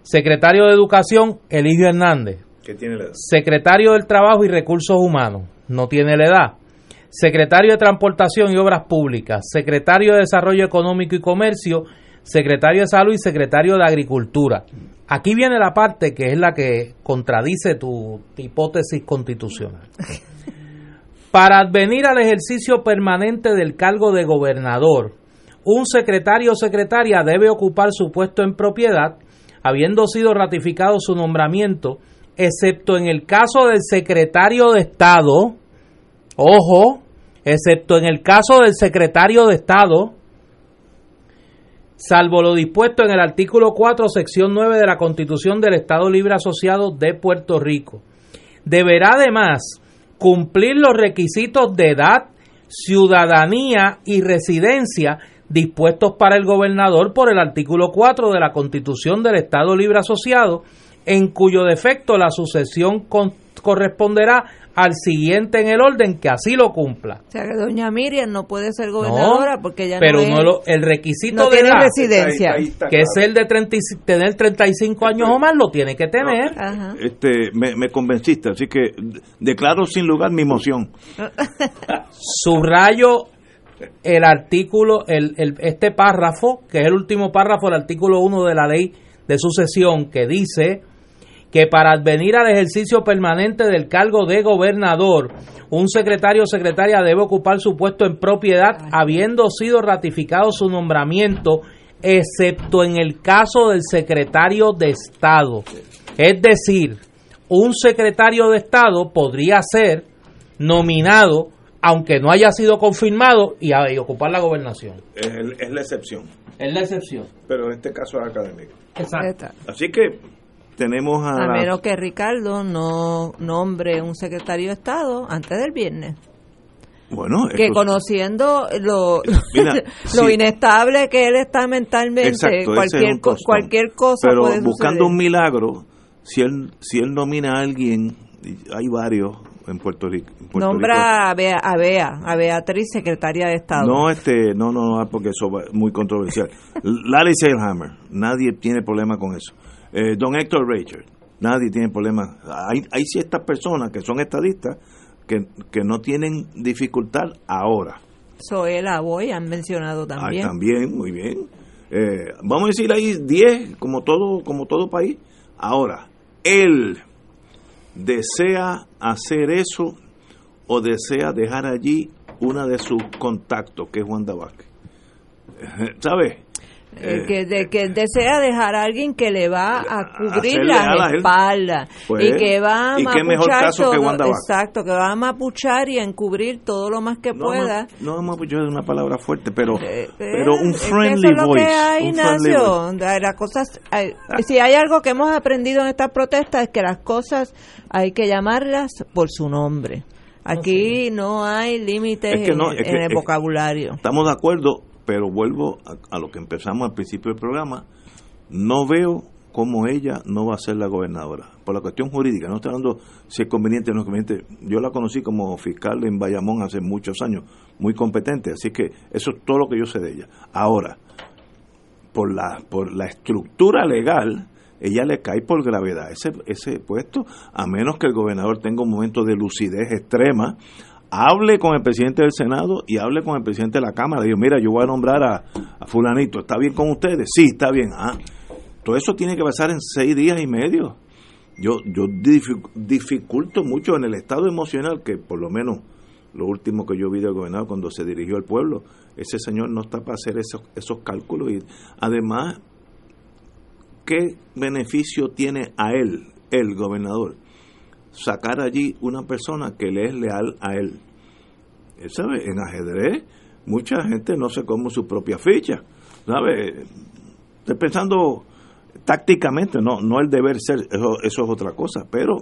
Secretario de Educación, Eligio Hernández. que tiene la edad. Secretario del Trabajo y Recursos Humanos, no tiene la edad. Secretario de Transportación y Obras Públicas, Secretario de Desarrollo Económico y Comercio, Secretario de Salud y Secretario de Agricultura. Aquí viene la parte que es la que contradice tu hipótesis constitucional. Para advenir al ejercicio permanente del cargo de gobernador, un secretario o secretaria debe ocupar su puesto en propiedad, habiendo sido ratificado su nombramiento, excepto en el caso del secretario de Estado, ojo, excepto en el caso del secretario de Estado, salvo lo dispuesto en el artículo 4, sección 9 de la Constitución del Estado Libre Asociado de Puerto Rico. Deberá además cumplir los requisitos de edad, ciudadanía y residencia dispuestos para el gobernador por el artículo 4 de la Constitución del Estado Libre Asociado, en cuyo defecto la sucesión corresponderá al siguiente en el orden que así lo cumpla. O sea que doña Miriam no puede ser gobernadora porque ella pero no, es- no lo- el requisito no de tiene edad, residencia. Ahí- ahí está que es el de 30 y- tener 35 años o más, lo tiene que tener. Ajá. Este, me, me convenciste, así que declaro sin lugar mi moción. Subrayo el artículo, el, el- este párrafo, que es el último párrafo del artículo 1 de la ley de sucesión, que dice que para advenir al ejercicio permanente del cargo de gobernador, un secretario o secretaria debe ocupar su puesto en propiedad, habiendo sido ratificado su nombramiento, excepto en el caso del secretario de Estado. Es decir, un secretario de Estado podría ser nominado, aunque no haya sido confirmado, y, a- y ocupar la gobernación. Es, el- es la excepción, Es la excepción. pero en este caso es académico. Exacto. Así que tenemos a, A menos que Ricardo no nombre un secretario de Estado antes del viernes. bueno, Que conociendo lo, Mira, lo sí. inestable que él está mentalmente, Exacto, ese es cualquier, costón. cualquier cosa pero puede buscando suceder. un milagro, si él si él nomina a alguien, hay varios en Puerto Rico. en Puerto Rico. Nombra a, Bea, a Bea, a Beatriz, secretaria de Estado. No, este, no, no, no, porque eso es muy controversial. Larry Seilhammer, nadie tiene problema con eso. Eh, don Héctor Richard, nadie tiene problema. Hay, hay ciertas personas que son estadistas que, que no tienen dificultad ahora. Zoela Aboy han mencionado Ah, también. también, muy bien. Eh, vamos a decir ahí 10, como todo, como todo país. Ahora, él desea hacer eso o desea dejar allí una de sus contactos, que es Wanda Vázquez. ¿Sabes? Eh, que, de, que desea dejar a alguien que le va a cubrir las él. espaldas Pues, y que va a mapuchar todo- exacto que va a mapuchar y a encubrir todo lo más que No, pueda no, no vamos a escuchar una palabra fuerte, pero, Eh, pero un es que friendly eso es lo voice. que hay, un friendly Ignacio. Las cosas, hay- si hay algo que hemos aprendido en estas protestas es que las cosas hay que llamarlas por su nombre. Aquí no hay límites Es que no, en, es que- en el es- vocabulario. Estamos de acuerdo, pero vuelvo a, a lo que empezamos al principio del programa. No veo cómo ella no va a ser la gobernadora. Por la cuestión jurídica, no estoy hablando si es conveniente o no es conveniente. Yo la conocí como fiscal en Bayamón hace muchos años, muy competente, así que eso es todo lo que yo sé de ella. Ahora, por la, por la estructura legal, ella le cae por gravedad ese, ese puesto, a menos que el gobernador tenga un momento de lucidez extrema, hable con el presidente del Senado y hable con el presidente de la Cámara. Digo, mira, yo voy a nombrar a, fulanito, ¿está bien con ustedes? Sí, está bien. Ah, todo eso tiene que pasar en seis días y medio. Yo, yo dific- dificulto mucho en el estado emocional que por lo menos lo último que yo vi del gobernador cuando se dirigió al pueblo, ese señor no está para hacer esos, esos cálculos y además, ¿qué beneficio tiene a él, el gobernador, sacar allí una persona que le es leal a él? Él sabe, en ajedrez mucha gente no se come su propia ficha, ¿sabe? Estoy pensando tácticamente, no, no el deber ser, eso, eso es otra cosa, pero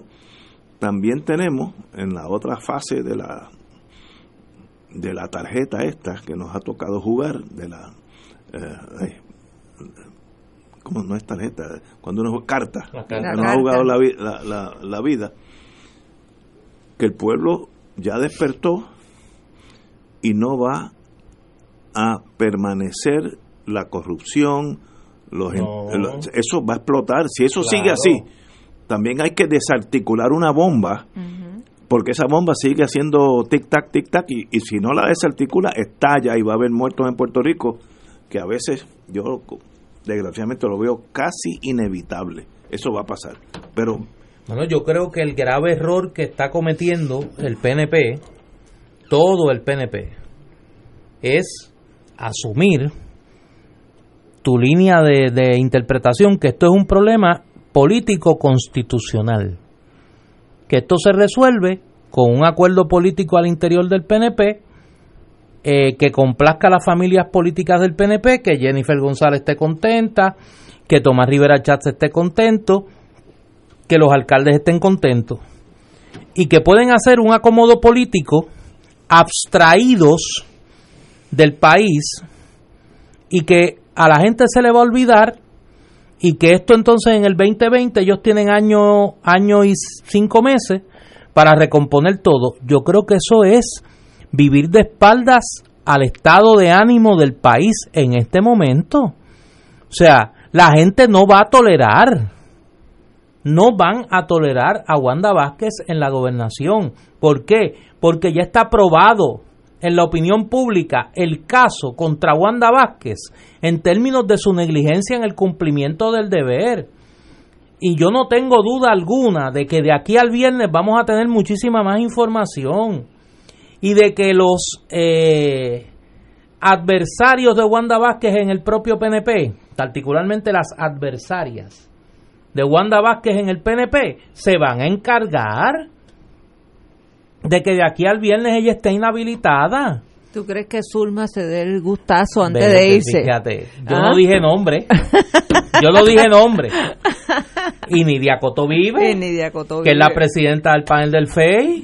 también tenemos en la otra fase de la de la tarjeta esta que nos ha tocado jugar, de la eh, ay, ¿cómo no es tarjeta? Cuando uno juega carta, La que carta. nos La ha jugado carta. la, vi- la, la- la vida, que el pueblo ya despertó y no va a permanecer la corrupción, los en- No. los- eso va a explotar. Si eso sigue así, también hay que desarticular una bomba, porque esa bomba sigue haciendo tic-tac, tic-tac, y, y si no la desarticula, estalla y va a haber muertos en Puerto Rico, que a veces yo desgraciadamente lo veo casi inevitable. Eso va a pasar. Pero Bueno, yo creo que el grave error que está cometiendo el PNP, todo el PNP, es asumir tu línea de, interpretación que esto es un problema político constitucional, que esto se resuelve con un acuerdo político al interior del PNP eh, que complazca a las familias políticas del PNP, que Jennifer González esté contenta, que Tomás Rivera Chatz esté contento, que los alcaldes estén contentos y que pueden hacer un acomodo político abstraídos del país y que a la gente se le va a olvidar y que esto entonces en el 2020 ellos tienen año, año y cinco meses para recomponer todo. Yo creo que eso es vivir de espaldas al estado de ánimo del país en este momento. O sea, la gente no va a tolerar, no van a tolerar a Wanda Vázquez en la gobernación. ¿Por qué? Porque ya está probado en la opinión pública el caso contra Wanda Vázquez en términos de su negligencia en el cumplimiento del deber. Y yo no tengo duda alguna de que de aquí al viernes vamos a tener muchísima más información y de que los eh, adversarios de Wanda Vázquez en el propio PNP, particularmente las adversarias de Wanda Vázquez en el PNP, se van a encargar de que de aquí al viernes ella esté inhabilitada. ¿Tú crees que Zulma se dé el gustazo antes de irse? Fíjate, yo no ¿Ah? dije nombre. Yo no dije nombre. Y Nidia Coto vive. Y Nidia Coto Que es la presidenta del panel del FEI.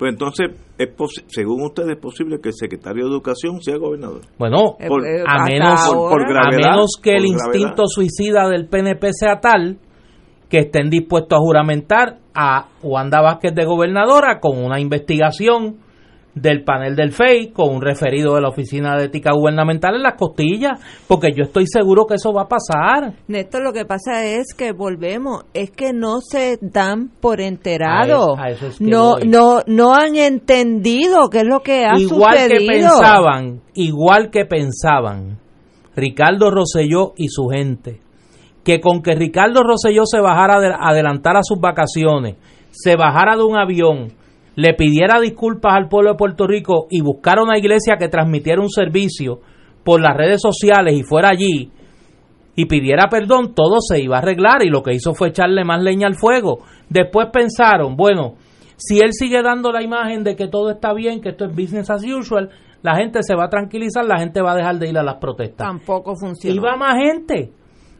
Pues entonces, es según usted, es posible que el secretario de Educación sea gobernador. Bueno, eh, eh, a, menos, a menos que el instinto suicida del PNP sea tal que estén dispuestos a juramentar a Wanda Vázquez de gobernadora con una investigación del panel del FEI con un referido de la Oficina de Ética Gubernamental en las costillas, porque yo estoy seguro que eso va a pasar. Néstor, lo que pasa es que volvemos, es que no se dan por enterado. no, no, no han entendido qué es lo que ha igual que pensaban, igual que pensaban Ricardo Rosselló y su gente, que con que Ricardo Rosselló se bajara a adelantar a sus vacaciones, se bajara de un avión, le pidiera disculpas al pueblo de Puerto Rico y buscara una iglesia que transmitiera un servicio por las redes sociales y fuera allí y pidiera perdón, todo se iba a arreglar y lo que hizo fue echarle más leña al fuego. Después pensaron, bueno, si él sigue dando la imagen de que todo está bien, que esto es business as usual, la gente se va a tranquilizar, la gente va a dejar de ir a las protestas. Tampoco funciona. Iba más gente.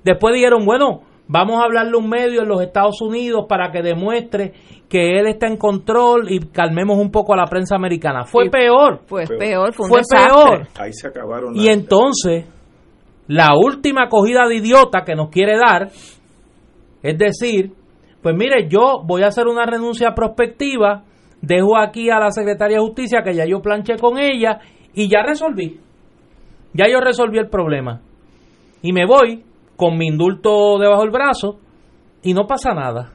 Después dijeron, bueno, vamos a hablarle a un medio en los Estados Unidos para que demuestre que él está en control y calmemos un poco a la prensa americana. Fue peor. Fue peor, fue, peor. Ahí se acabaron. Y entonces, la última acogida de idiota que nos quiere dar es decir, pues mire, yo voy a hacer una renuncia prospectiva, dejo aquí a la secretaria de justicia que ya yo planché con ella y ya resolví. Ya yo resolví el problema. Y me voy con mi indulto debajo del brazo y no pasa nada.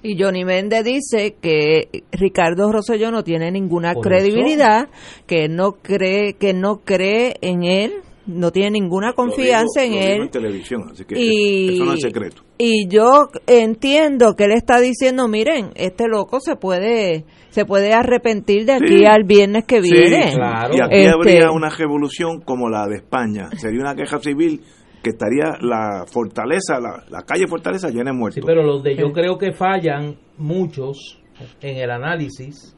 Y Johnny Méndez dice que Ricardo Rosselló no tiene ninguna credibilidad, que no cree que no cree en él, no tiene ninguna confianza en él. televisión, así que y, eso no es secreto. Y yo entiendo que él está diciendo, miren, este loco se puede se puede arrepentir de aquí al viernes que viene. claro. Y aquí este habría una revolución como la de España. Sería una queja civil que estaría la fortaleza, la, calle Fortaleza llena de muertos. Sí, pero los de yo creo que fallan muchos en el análisis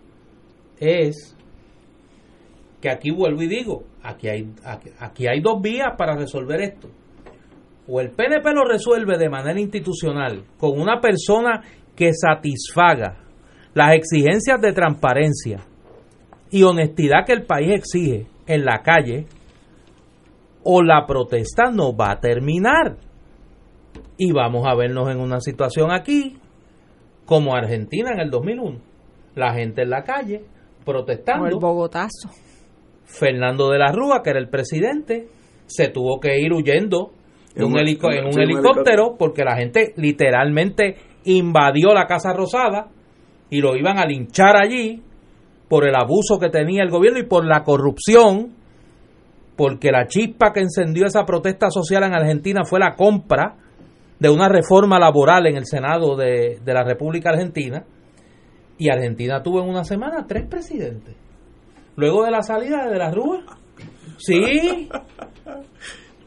es que aquí vuelvo y digo, aquí hay, aquí, hay dos vías para resolver esto. O el PNP lo resuelve de manera institucional con una persona que satisfaga las exigencias de transparencia y honestidad que el país exige en la calle, o la protesta no va a terminar. Y vamos a vernos en una situación aquí como Argentina en el 2001. La gente en la calle protestando. el Bogotazo. Fernando de la Rúa, que era el presidente, se tuvo que ir huyendo en un, helicóptero porque la gente literalmente invadió la Casa Rosada y lo iban a linchar allí por el abuso que tenía el gobierno y por la corrupción porque la chispa que encendió esa protesta social en Argentina fue la compra de una reforma laboral en el Senado de, la República Argentina. Y Argentina tuvo en una semana tres presidentes. Luego de la salida de, la Rúa. Sí.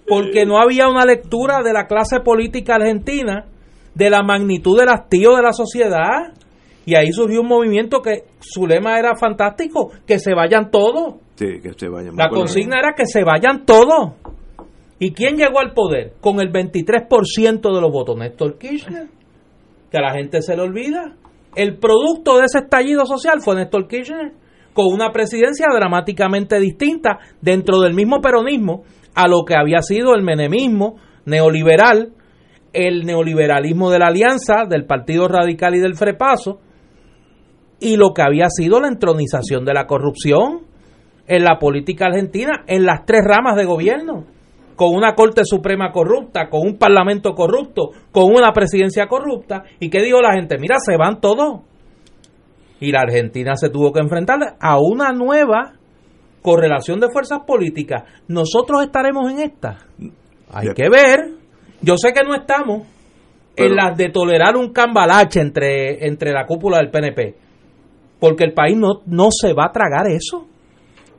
Porque no había una lectura de la clase política argentina de la magnitud del hastío de la sociedad. Y ahí surgió un movimiento que su lema era fantástico, que se vayan todos. La consigna era que se vayan todos. ¿Y quién llegó al poder? Con el 23% de los votos. Néstor Kirchner. Que a la gente se le olvida. El producto de ese estallido social fue Néstor Kirchner. Con una presidencia dramáticamente distinta dentro del mismo peronismo a lo que había sido el menemismo neoliberal, el neoliberalismo de la alianza, del Partido Radical y del Frepaso, y lo que había sido la entronización de la corrupción en la política argentina en las tres ramas de gobierno, con una Corte Suprema corrupta, con un Parlamento corrupto, con una presidencia corrupta. ¿Y qué dijo la gente? Mira, se van todos. Y la Argentina se tuvo que enfrentar a una nueva correlación de fuerzas políticas. Nosotros estaremos en esta. Hay que ver. Yo sé que no estamos en las de tolerar un cambalache entre, entre la cúpula del PNP. Porque el país no, no se va a tragar eso.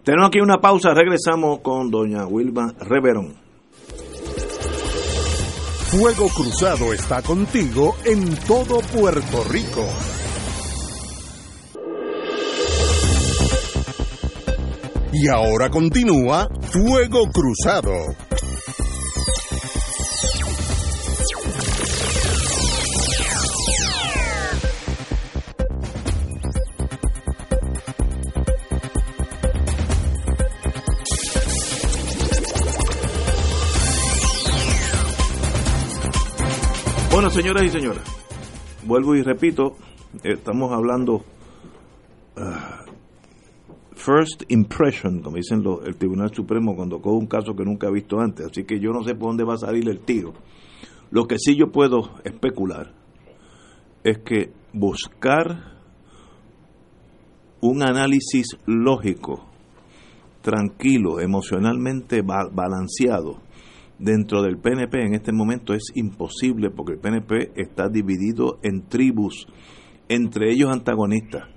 Tenemos aquí una pausa, regresamos con doña Wilma Reverón. Fuego Cruzado está contigo en todo Puerto Rico. Y ahora continúa Fuego Cruzado. Bueno, señoras y señores, vuelvo y repito, estamos hablando uh, first impression, como dicen los, el Tribunal Supremo cuando coge un caso que nunca ha visto antes, así que yo no sé por dónde va a salir el tiro. Lo que sí yo puedo especular es que buscar un análisis lógico, tranquilo, emocionalmente balanceado, dentro del PNP en este momento es imposible porque el PNP está dividido en tribus, entre ellos antagonistas.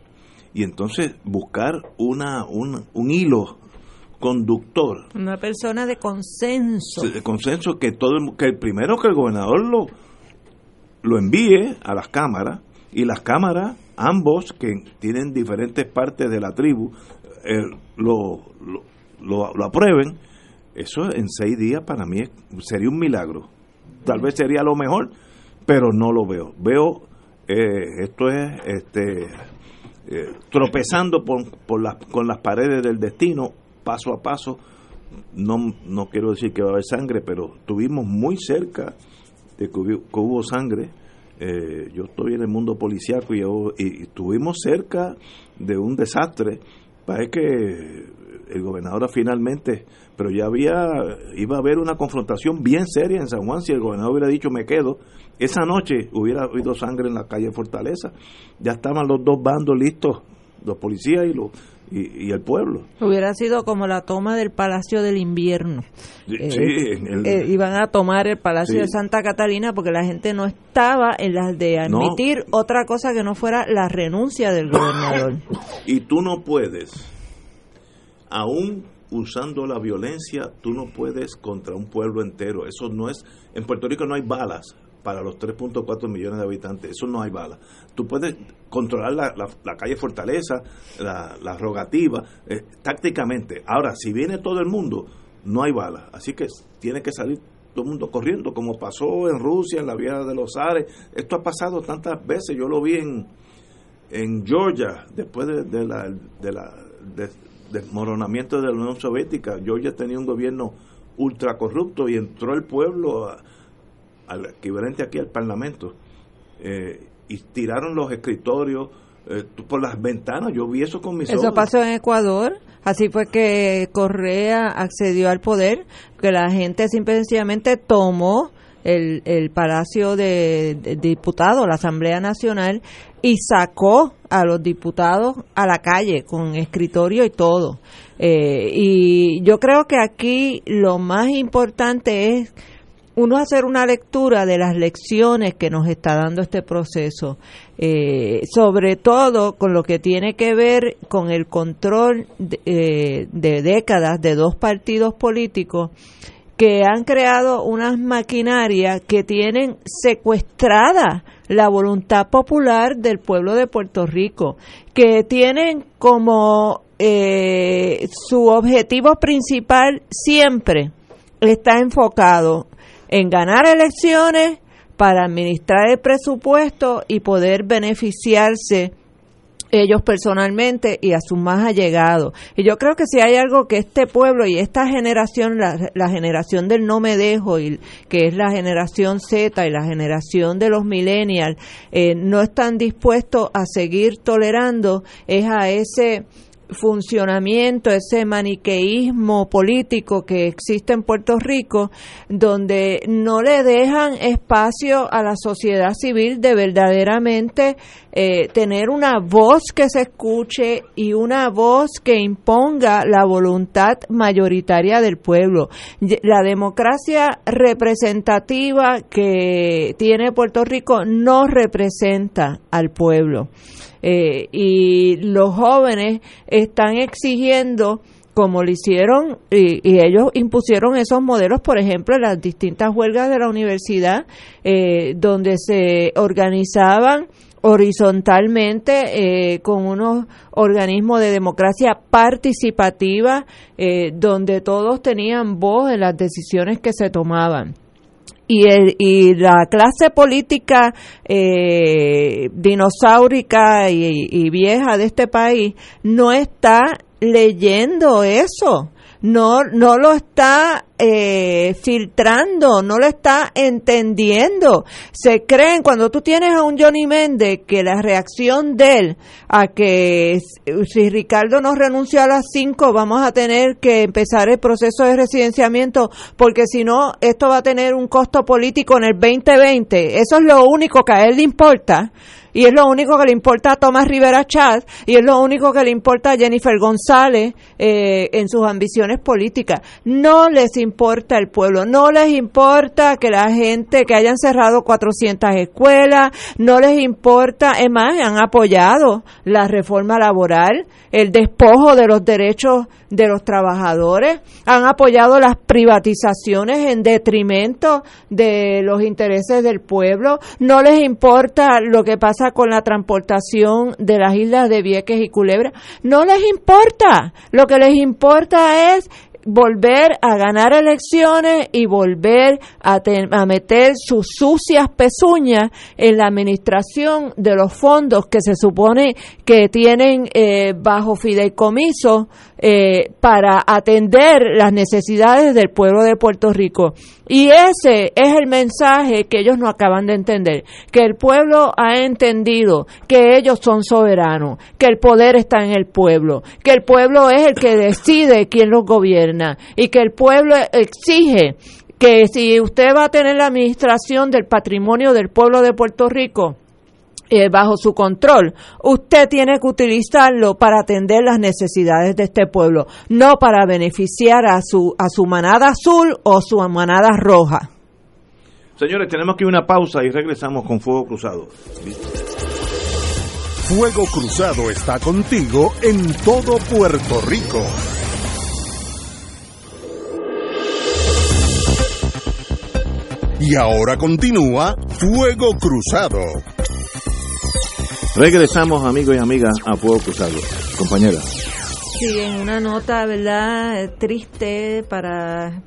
Y entonces buscar una, un, un hilo conductor. Una persona de consenso. De consenso que todo el, que el primero que el gobernador lo, lo envíe a las cámaras y las cámaras, ambos que tienen diferentes partes de la tribu, eh, lo, lo, lo aprueben eso en seis días para mí sería un milagro. Tal vez sería lo mejor, pero no lo veo. Veo, eh, esto es este, eh, tropezando con las paredes del destino, paso a paso. No, no quiero decir que va a haber sangre, pero estuvimos muy cerca de que hubo, sangre. Eh, yo estoy en el mundo policiaco y, y, estuvimos cerca de un desastre. Parece que el gobernador finalmente pero ya había, iba a haber una confrontación bien seria en San Juan si el gobernador hubiera dicho me quedo. Esa noche hubiera habido sangre en la calle Fortaleza. Ya estaban los dos bandos listos, los policías y los y, el pueblo. Hubiera sido como la toma del Palacio del Invierno. Sí, eh, eh, iban a tomar el Palacio de Santa Catalina porque la gente no estaba en las de admitir otra cosa que no fuera la renuncia del gobernador. Y tú no puedes, aún usando la violencia, tú no puedes contra un pueblo entero. Eso no es. En Puerto Rico no hay balas para los 3.4 millones de habitantes. Eso no hay balas. Tú puedes controlar la, calle Fortaleza, la, rogativa, eh, tácticamente. Ahora, si viene todo el mundo, no hay balas. Así que tiene que salir todo el mundo corriendo, como pasó en Rusia, en la vía de los Ares. Esto ha pasado tantas veces. Yo lo vi en, en Georgia, después de, la, de la desmoronamiento de la Unión Soviética, Georgia tenía un gobierno ultra corrupto y entró el pueblo al equivalente aquí al Parlamento eh, y tiraron los escritorios eh, por las ventanas. Yo vi eso con mis ojos. Eso pasó en Ecuador. Así fue que Correa accedió al poder, que la gente simplemente tomó el, el Palacio de, Diputados, la Asamblea Nacional, y sacó a los diputados a la calle con escritorio y todo. Eh, y yo creo que aquí lo más importante es uno hacer una lectura de las lecciones que nos está dando este proceso, eh, sobre todo con lo que tiene que ver con el control de, eh, de décadas de dos partidos políticos que han creado unas maquinarias que tienen secuestrada la voluntad popular del pueblo de Puerto Rico, que tienen como eh, su objetivo principal siempre está enfocado en ganar elecciones para administrar el presupuesto y poder beneficiarse ellos personalmente y a sus más allegados. Y yo creo que si hay algo que este pueblo y esta generación, la, generación del no me dejo, y, que es la generación Z y la generación de los millennials, eh, no están dispuestos a seguir tolerando, es a ese funcionamiento, ese maniqueísmo político que existe en Puerto Rico, donde no le dejan espacio a la sociedad civil de verdaderamente eh, tener una voz que se escuche y una voz que imponga la voluntad mayoritaria del pueblo. La democracia representativa que tiene Puerto Rico no representa al pueblo. Eh, y los jóvenes están exigiendo como lo hicieron y, ellos impusieron esos modelos, por ejemplo, en las distintas huelgas de la universidad, eh, donde se organizaban horizontalmente eh, con unos organismos de democracia participativa, donde todos tenían voz en las decisiones que se tomaban y, y la clase política eh, dinosaurica y, vieja de este país no está leyendo eso no, no lo está eh, filtrando, no lo está entendiendo. Se creen, cuando tú tienes a un Johnny Méndez, que la reacción de él a que si Ricardo no renuncia a las 5, vamos a tener que empezar el proceso de residenciamiento, porque si no, esto va a tener un costo político en el 2020. Eso es lo único que a él le importa y es lo único que le importa a Tomás Rivera Chad y es lo único que le importa a Jennifer González eh, en sus ambiciones políticas. No les importa el pueblo, no les importa que la gente, que hayan cerrado 400 escuelas, no les importa, es más, han apoyado la reforma laboral, el despojo de los derechos de los trabajadores, han apoyado las privatizaciones en detrimento de los intereses del pueblo, no les importa lo que pasa con la transportación de las islas de Vieques y Culebra, no les importa, lo que les importa es volver a ganar elecciones y volver a, a, meter sus sucias pezuñas en la administración de los fondos que se supone que tienen eh, bajo fideicomiso eh, para atender las necesidades del pueblo de Puerto Rico. Y ese es el mensaje que ellos no acaban de entender, que el pueblo ha entendido que ellos son soberanos, que el poder está en el pueblo, que el pueblo es el que decide quién los gobierna y que el pueblo exige que si usted va a tener la administración del patrimonio del pueblo de Puerto Rico, eh, bajo su control, usted tiene que utilizarlo para atender las necesidades de este pueblo, no para beneficiar a su, a su manada azul o su manada roja. Señores, tenemos aquí una pausa y regresamos con Fuego Cruzado. Fuego Cruzado está contigo en todo Puerto Rico. Y ahora continúa Fuego Cruzado. Regresamos, amigos y amigas, a Fuego Cruzado. Compañera. Sí, en una nota, ¿verdad?, triste para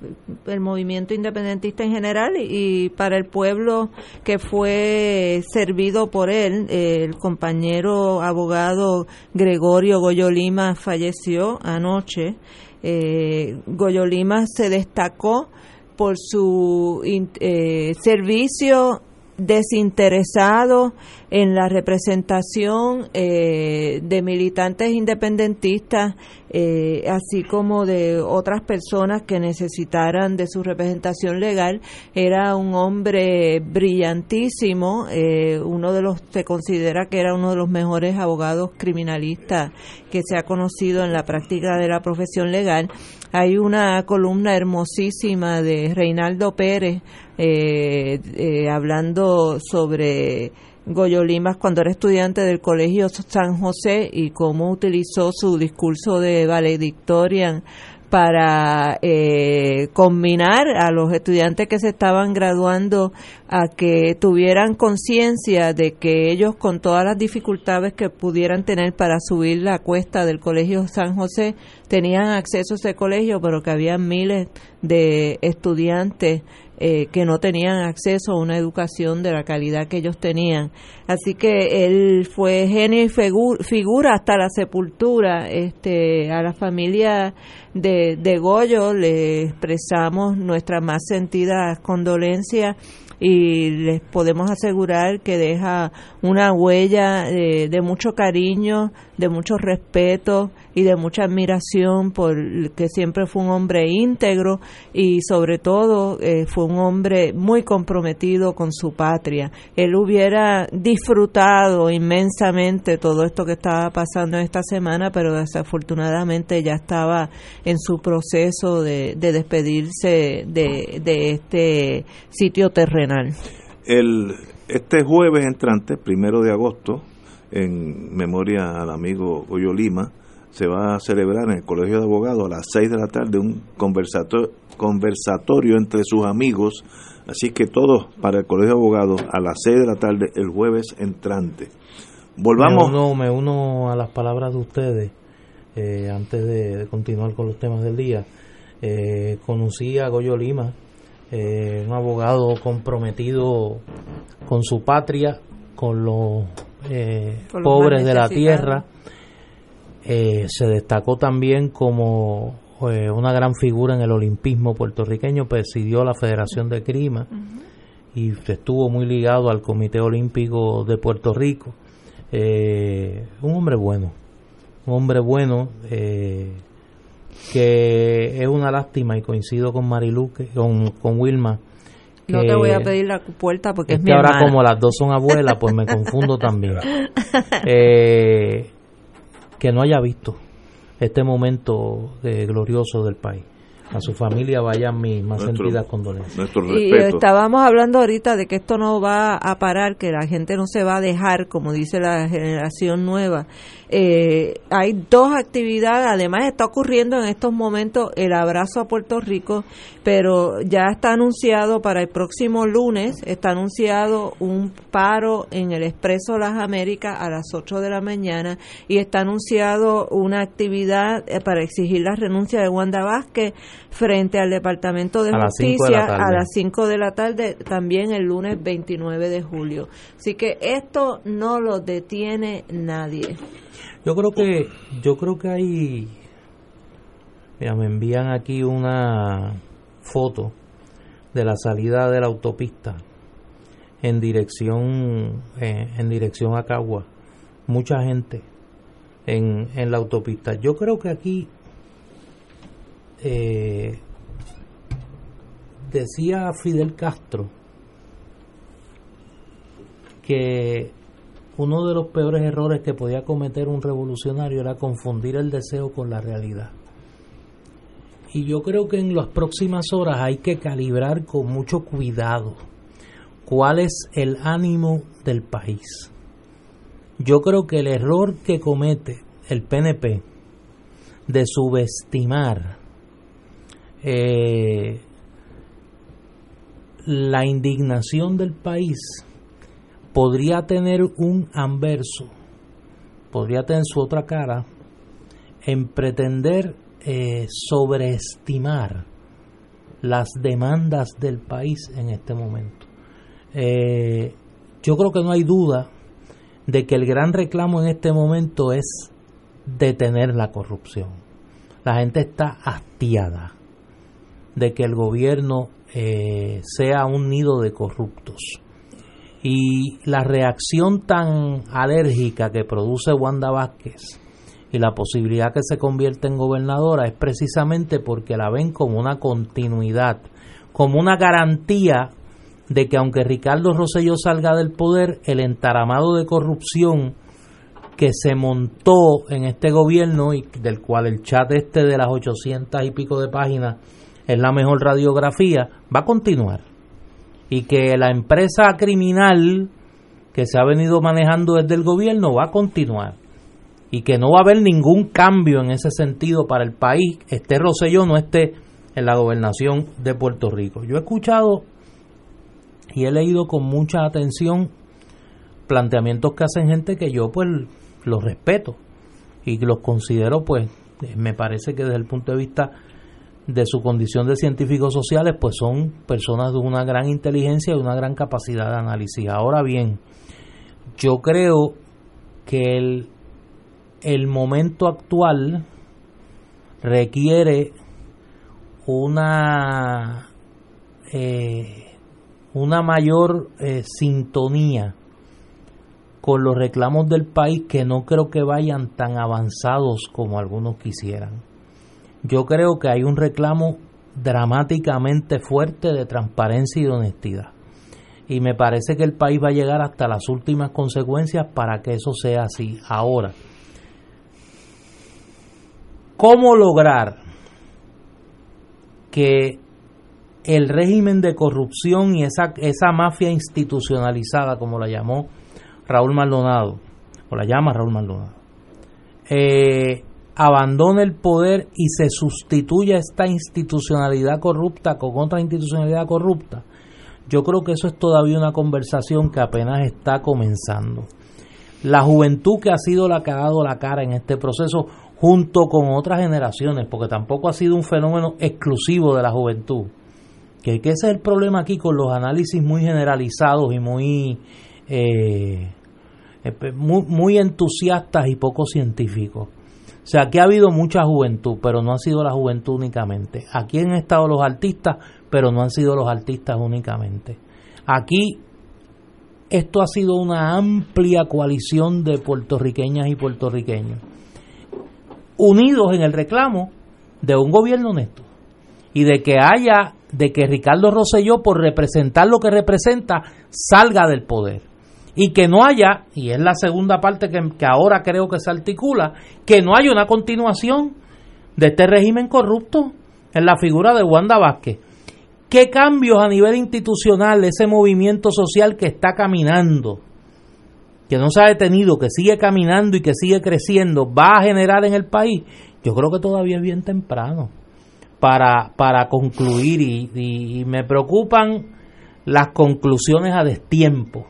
el movimiento independentista en general y para el pueblo que fue servido por él. El compañero abogado Gregorio Goyolima falleció anoche. Eh, Goyolima se destacó por su eh, servicio desinteresado en la representación eh, de militantes independentistas, eh, así como de otras personas que necesitaran de su representación legal. Era un hombre brillantísimo, eh, uno de los, se considera que era uno de los mejores abogados criminalistas que se ha conocido en la práctica de la profesión legal. Hay una columna hermosísima de Reinaldo Pérez hablando sobre Goyo Limas cuando era estudiante del Colegio San José y cómo utilizó su discurso de valedictorian para eh, combinar a los estudiantes que se estaban graduando a que tuvieran conciencia de que ellos con todas las dificultades que pudieran tener para subir la cuesta del Colegio San José tenían acceso a ese colegio, pero que había miles de estudiantes eh, que no tenían acceso a una educación de la calidad que ellos tenían. Así que él fue genio y figura hasta la sepultura. Este, a la familia de, de Goyo le expresamos nuestras más sentidas condolencias y les podemos asegurar que deja una huella de, de mucho cariño, de mucho respeto y de mucha admiración por que siempre fue un hombre íntegro y sobre todo eh, fue un hombre muy comprometido con su patria. Él hubiera disfrutado inmensamente todo esto que estaba pasando en esta semana, pero desafortunadamente ya estaba en su proceso de, de despedirse de, de este sitio terrenal. El, este jueves entrante, primero de agosto, en memoria al amigo Goyo Lima, se va a celebrar en el Colegio de Abogados a las 6 de la tarde un conversatorio, conversatorio entre sus amigos, así que todos para el Colegio de Abogados a las 6 de la tarde el jueves entrante. Volvamos. Me uno, me uno a las palabras de ustedes eh, antes de, continuar con los temas del día. Eh, conocí a Goyo Lima, eh, un abogado comprometido con su patria, con los eh, pobres de la tierra. Eh, se destacó también como eh, una gran figura en el olimpismo puertorriqueño, presidió la Federación de Crima y estuvo muy ligado al Comité Olímpico de Puerto Rico. un hombre bueno, un hombre bueno que es una lástima y coincido con Marilu, con, con Wilma, no te voy a pedir la puerta porque es, es mi ahora como las dos son abuelas, pues me confundo también. Eh, que no haya visto este momento eh, glorioso del país. A su familia vayan mis más sentidas condolencias. Y estábamos hablando ahorita de que esto no va a parar, que la gente no se va a dejar, como dice la generación nueva. Eh, hay dos actividades, además está ocurriendo en estos momentos el abrazo a Puerto Rico, pero ya está anunciado para el próximo lunes, está anunciado un paro en el Expreso Las Américas a las 8 de la mañana y está anunciado una actividad eh, para exigir la renuncia de Wanda Vázquez frente al Departamento de Justicia a las 5 de la tarde, también el lunes 29 de julio. Así que esto no lo detiene nadie. Yo creo que yo creo que hay mira, me envían aquí una foto de la salida de la autopista en dirección eh, en dirección a Cagua. Mucha gente en, en la autopista. Yo creo que aquí eh, decía Fidel Castro que uno de los peores errores que podía cometer un revolucionario era confundir el deseo con la realidad. Y yo creo que en las próximas horas hay que calibrar con mucho cuidado cuál es el ánimo del país. Yo creo que el error que comete el PNP de subestimar eh, la indignación del país podría tener un anverso, podría tener su otra cara en pretender eh, sobreestimar las demandas del país en este momento. Eh, yo creo que no hay duda de que el gran reclamo en este momento es detener la corrupción. La gente está hastiada de que el gobierno eh, sea un nido de corruptos y la reacción tan alérgica que produce Wanda Vázquez y la posibilidad que se convierta en gobernadora es precisamente porque la ven como una continuidad, como una garantía de que aunque Ricardo Rosselló salga del poder, el entaramado de corrupción que se montó en este gobierno y del cual el chat este de las 800 y pico de páginas es la mejor radiografía, va a continuar y que la empresa criminal que se ha venido manejando desde el gobierno va a continuar y que no va a haber ningún cambio en ese sentido para el país, esté Rosselló no esté en la gobernación de Puerto Rico. Yo he escuchado y he leído con mucha atención planteamientos que hacen gente que yo pues los respeto y los considero pues me parece que desde el punto de vista de su condición de científicos sociales, pues son personas de una gran inteligencia y una gran capacidad de análisis. Ahora bien, yo creo que el, el momento actual requiere una eh, una mayor eh, sintonía con los reclamos del país que no creo que vayan tan avanzados como algunos quisieran. Yo creo que hay un reclamo dramáticamente fuerte de transparencia y de honestidad. Y me parece que el país va a llegar hasta las últimas consecuencias para que eso sea así. Ahora, ¿cómo lograr que el régimen de corrupción y esa, esa mafia institucionalizada, como la llamó Raúl Maldonado, o la llama Raúl Maldonado, eh, abandone el poder y se sustituya esta institucionalidad corrupta con otra institucionalidad corrupta, yo creo que eso es todavía una conversación que apenas está comenzando. La juventud que ha sido la que ha dado la cara en este proceso, junto con otras generaciones, porque tampoco ha sido un fenómeno exclusivo de la juventud. Que, ese es el problema aquí con los análisis muy generalizados y muy, eh, eh, muy entusiastas y poco científicos. O sea, aquí ha habido mucha juventud, pero no ha sido la juventud únicamente. Aquí han estado los artistas, pero no han sido los artistas únicamente. Aquí esto ha sido una amplia coalición de puertorriqueñas y puertorriqueños, unidos en el reclamo de un gobierno honesto y de que haya, de que Ricardo Rosselló, por representar lo que representa, salga del poder. Y que no haya, y es la segunda parte que, ahora creo que se articula, que no haya una continuación de este régimen corrupto en la figura de Wanda Vázquez. ¿Qué cambios a nivel institucional ese movimiento social que está caminando, que no se ha detenido, que sigue caminando y que sigue creciendo, va a generar en el país? Yo creo que todavía es bien temprano para, para concluir y, me preocupan las conclusiones a destiempo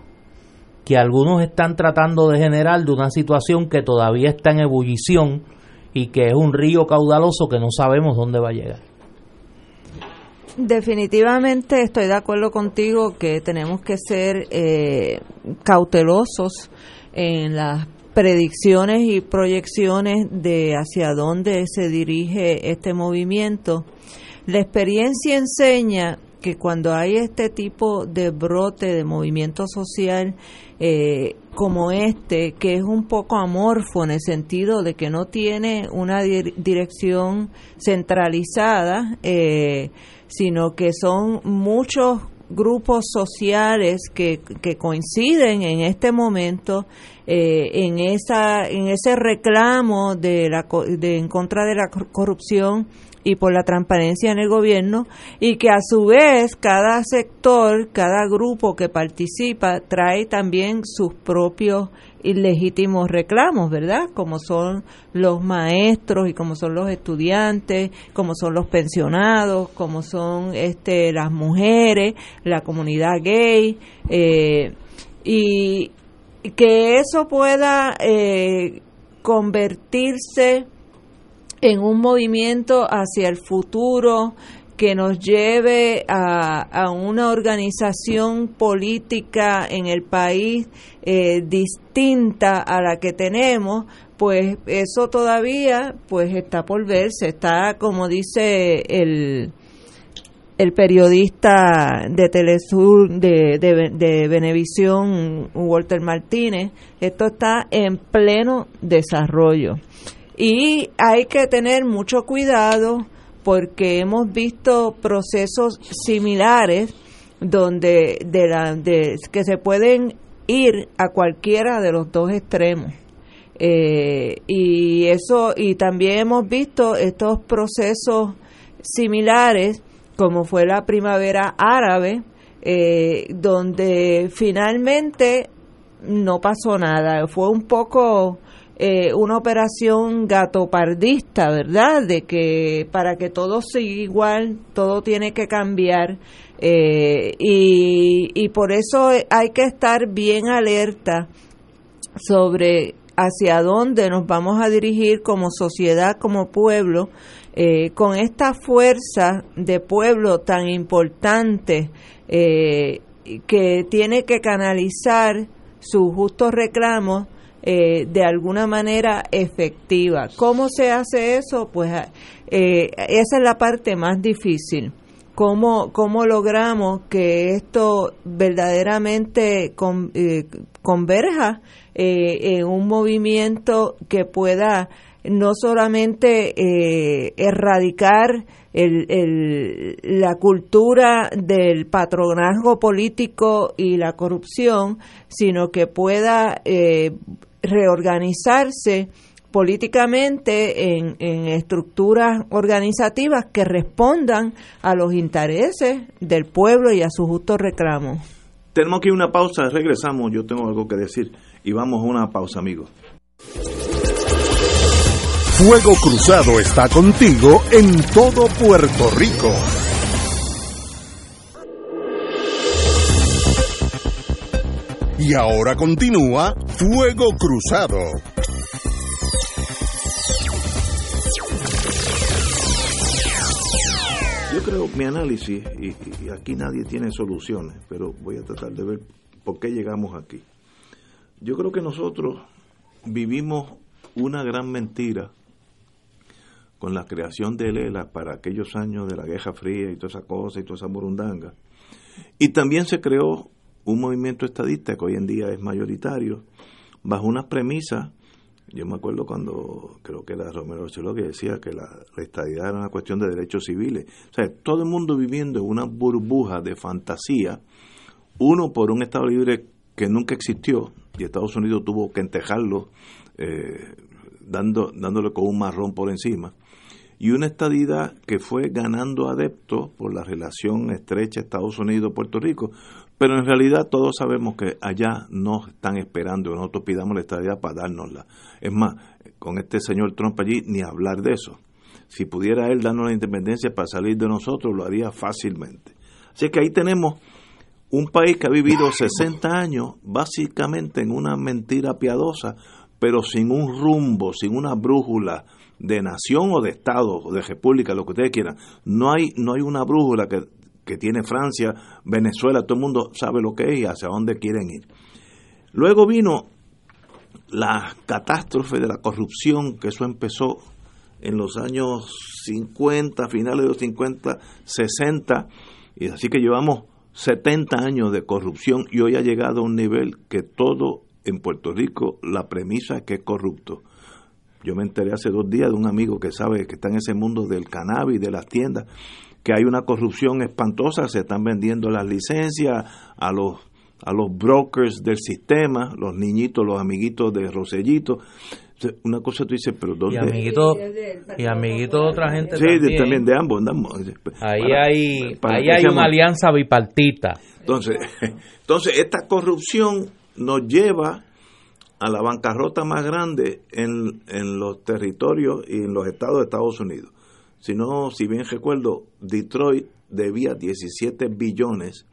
que algunos están tratando de generar de una situación que todavía está en ebullición y que es un río caudaloso que no sabemos dónde va a llegar. Definitivamente estoy de acuerdo contigo que tenemos que ser eh, cautelosos en las predicciones y proyecciones de hacia dónde se dirige este movimiento. La experiencia enseña que cuando hay este tipo de brote de movimiento social eh, como este, que es un poco amorfo en el sentido de que no tiene una dirección centralizada, eh, sino que son muchos grupos sociales que, coinciden en este momento eh, en esa en ese reclamo de la de en contra de la corrupción y por la transparencia en el gobierno y que a su vez cada sector, cada grupo que participa trae también sus propios ilegítimos reclamos, ¿verdad? Como son los maestros y como son los estudiantes, como son los pensionados, como son este las mujeres, la comunidad gay eh, y que eso pueda eh, convertirse en un movimiento hacia el futuro que nos lleve a, una organización política en el país eh, distinta a la que tenemos, pues eso todavía pues está por verse, está como dice el, el periodista de Telesur, de, de, de Venevisión, Walter Martínez, esto está en pleno desarrollo. Y hay que tener mucho cuidado porque hemos visto procesos similares donde de que se pueden ir a cualquiera de los dos extremos. Eh, y eso y también hemos visto estos procesos similares como fue la primavera árabe eh, donde finalmente no pasó nada fue un poco eh, una operación gatopardista, ¿verdad? De que para que todo siga igual, todo tiene que cambiar. Eh, y, y por eso hay que estar bien alerta sobre hacia dónde nos vamos a dirigir como sociedad, como pueblo, eh, con esta fuerza de pueblo tan importante eh, que tiene que canalizar sus justos reclamos eh, de alguna manera efectiva. ¿Cómo se hace eso? Pues esa es la parte más difícil. ¿Cómo, cómo logramos que esto verdaderamente converja en un movimiento que pueda no solamente eh, erradicar el, la cultura del patronazgo político y la corrupción, sino que pueda eh, reorganizarse políticamente en, en, estructuras organizativas que respondan a los intereses del pueblo y a sus justos reclamos. Tenemos que ir a una pausa, regresamos, yo tengo algo que decir y vamos a una pausa, amigos. Fuego Cruzado está contigo en todo Puerto Rico. Y ahora continúa Fuego Cruzado. Yo creo, mi análisis, y, aquí nadie tiene soluciones, pero voy a tratar de ver por qué llegamos aquí. Yo creo que nosotros vivimos una gran mentira con la creación de Lela para aquellos años de la Guerra Fría y toda esa cosa y toda esa morundanga. Y también se creó un movimiento estadista que hoy en día es mayoritario, bajo unas premisas. Yo me acuerdo cuando creo que era Romero Chelo que decía que la, la, estadidad era una cuestión de derechos civiles. O sea, todo el mundo viviendo en una burbuja de fantasía, uno por un Estado libre que nunca existió y Estados Unidos tuvo que entejarlo eh, dando, dándole con un marrón por encima y una estadidad que fue ganando adeptos por la relación estrecha Estados Unidos-Puerto Rico, pero en realidad todos sabemos que allá no están esperando nosotros pidamos la estadidad para dárnosla. Es más, con este señor Trump allí ni hablar de eso. Si pudiera él darnos la independencia para salir de nosotros, lo haría fácilmente. Así que ahí tenemos un país que ha vivido 60 años básicamente en una mentira piadosa, pero sin un rumbo, sin una brújula, de nación o de Estado o de república, lo que ustedes quieran. No hay, no hay una brújula que, que tiene Francia, Venezuela, todo el mundo sabe lo que es y hacia dónde quieren ir. Luego vino la catástrofe de la corrupción, que eso empezó en los años 50, finales de los 50, 60, y así que llevamos 70 años de corrupción y hoy ha llegado a un nivel que todo en Puerto Rico, la premisa es que es corrupto. Yo me enteré hace dos días de un amigo que sabe que está en ese mundo del cannabis, de las tiendas, que hay una corrupción espantosa, se están vendiendo las licencias a los a los brokers del sistema, los niñitos, los amiguitos de Rosellito. Una cosa tú dices, pero ¿dónde? Y amiguitos y amiguito de otra gente sí, también. también de ambos. De ambos. Ahí Para- hay, para ahí hay una alianza bipartita. Entonces, entonces, esta corrupción nos lleva a la bancarrota más grande en, en los territorios y en los estados de Estados Unidos. Si no, si bien recuerdo, Detroit debía 17 billones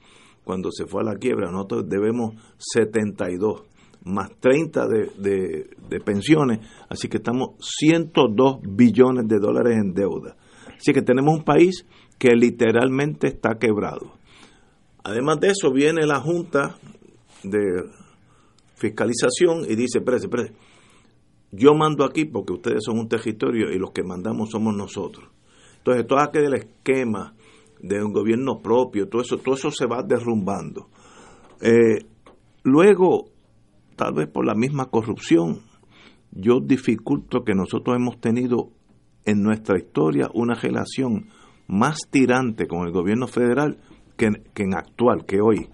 cuando se fue a la quiebra. Nosotros debemos 72 más 30 de, de, pensiones, así que estamos 102 billones de dólares en deuda. Así que tenemos un país que literalmente está quebrado. Además de eso, viene la Junta de Fiscalización y dice, espérese, espérese, yo mando aquí porque ustedes son un territorio y los que mandamos somos nosotros. Entonces, todo aquel esquema de un gobierno propio, todo eso, todo eso se va derrumbando. Eh, luego, tal vez por la misma corrupción, yo dificulto que nosotros hemos tenido en nuestra historia una relación más tirante con el gobierno federal que, que en actual, que hoy.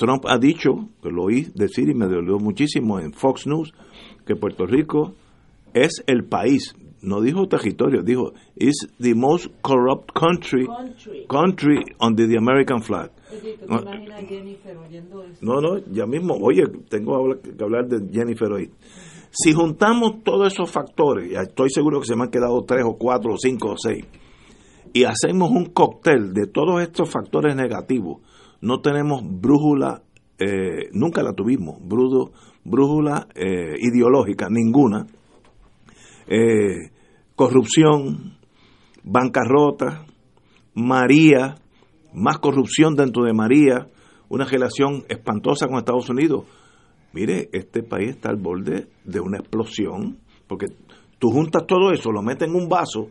Trump ha dicho, que lo oí decir y me dolió muchísimo en Fox News, que Puerto Rico es el país, no dijo territorio, dijo, is the most corrupt country, country under the American flag. No, no, no, ya mismo, oye, tengo que hablar de Jennifer hoy. Si juntamos todos esos factores, estoy seguro que se me han quedado tres o cuatro o cinco o seis, y hacemos un cóctel de todos estos factores negativos, no tenemos brújula eh, nunca la tuvimos, brudo, brújula eh, ideológica, ninguna, eh, corrupción, bancarrota, María, más corrupción dentro de María, una relación espantosa con Estados Unidos. Mire, este país está al borde de una explosión, porque tú juntas todo eso, lo metes en un vaso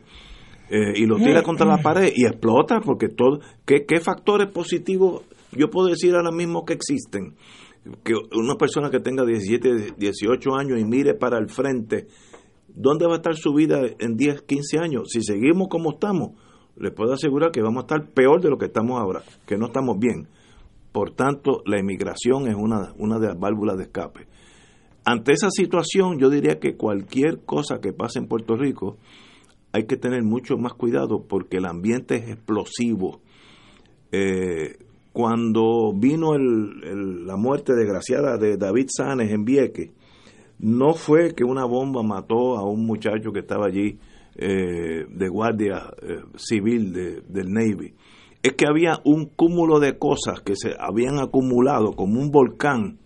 eh, y lo tiras contra la pared y explota, porque todo, ¿qué, ¿qué factores positivos yo puedo decir ahora mismo que existen? Que una persona que tenga 17, 18 años y mire para el frente, ¿dónde va a estar su vida en 10, 15 años? Si seguimos como estamos, les puedo asegurar que vamos a estar peor de lo que estamos ahora, que no estamos bien. Por tanto, la inmigración es una, una de las válvulas de escape. Ante esa situación, yo diría que cualquier cosa que pase en Puerto Rico, hay que tener mucho más cuidado porque el ambiente es explosivo. Eh, cuando vino el, el, la muerte desgraciada de David Sanes en Vieques, no fue que una bomba mató a un muchacho que estaba allí eh, de guardia eh, civil de, del Navy. Es que había un cúmulo de cosas que se habían acumulado como un volcán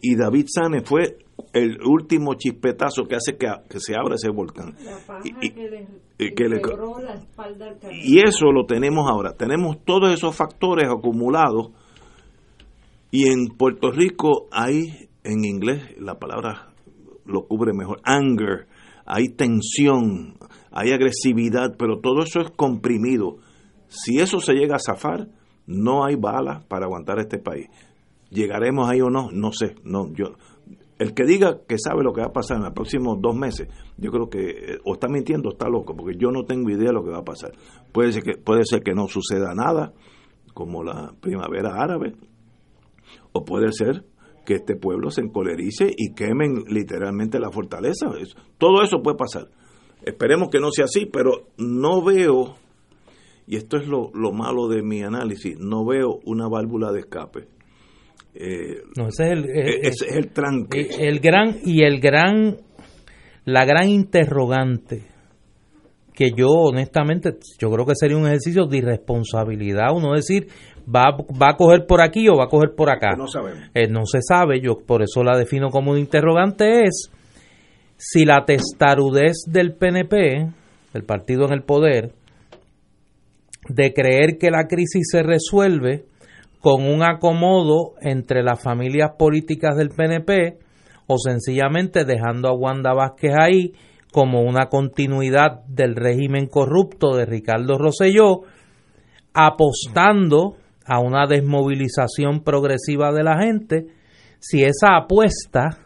y David Sanes fue el último chispetazo que hace que, que se abra ese volcán. Y, y, que le, que le, la espalda al y eso lo tenemos ahora. Tenemos todos esos factores acumulados y en Puerto Rico hay, en inglés la palabra lo cubre mejor, anger, hay tensión, hay agresividad, pero todo eso es comprimido. Si eso se llega a zafar, no hay balas para aguantar este país. ¿Llegaremos ahí o no? No sé. No, yo, el que diga que sabe lo que va a pasar en los próximos dos meses, yo creo que eh, o está mintiendo o está loco, porque yo no tengo idea de lo que va a pasar. Puede ser que, puede ser que no suceda nada, como la primavera árabe, o puede ser que este pueblo se encolerice y quemen literalmente la fortaleza. Todo eso puede pasar. Esperemos que no sea así, pero no veo, y esto es lo, lo malo de mi análisis, no veo una válvula de escape. Eh, no, ese es el, el, ese es el tranque. El, el, gran, y el gran, la gran interrogante, que yo honestamente, yo creo que sería un ejercicio de irresponsabilidad, uno decir, va, va a coger por aquí o va a coger por acá. No sabemos. Eh, no se sabe, yo por eso la defino como un interrogante, es si la testarudez del PNP, el partido en el poder, de creer que la crisis se resuelve con un acomodo entre las familias políticas del PNP o sencillamente dejando a Wanda Vázquez ahí como una continuidad del régimen corrupto de Ricardo Rosselló, apostando a una desmovilización progresiva de la gente, si esa apuesta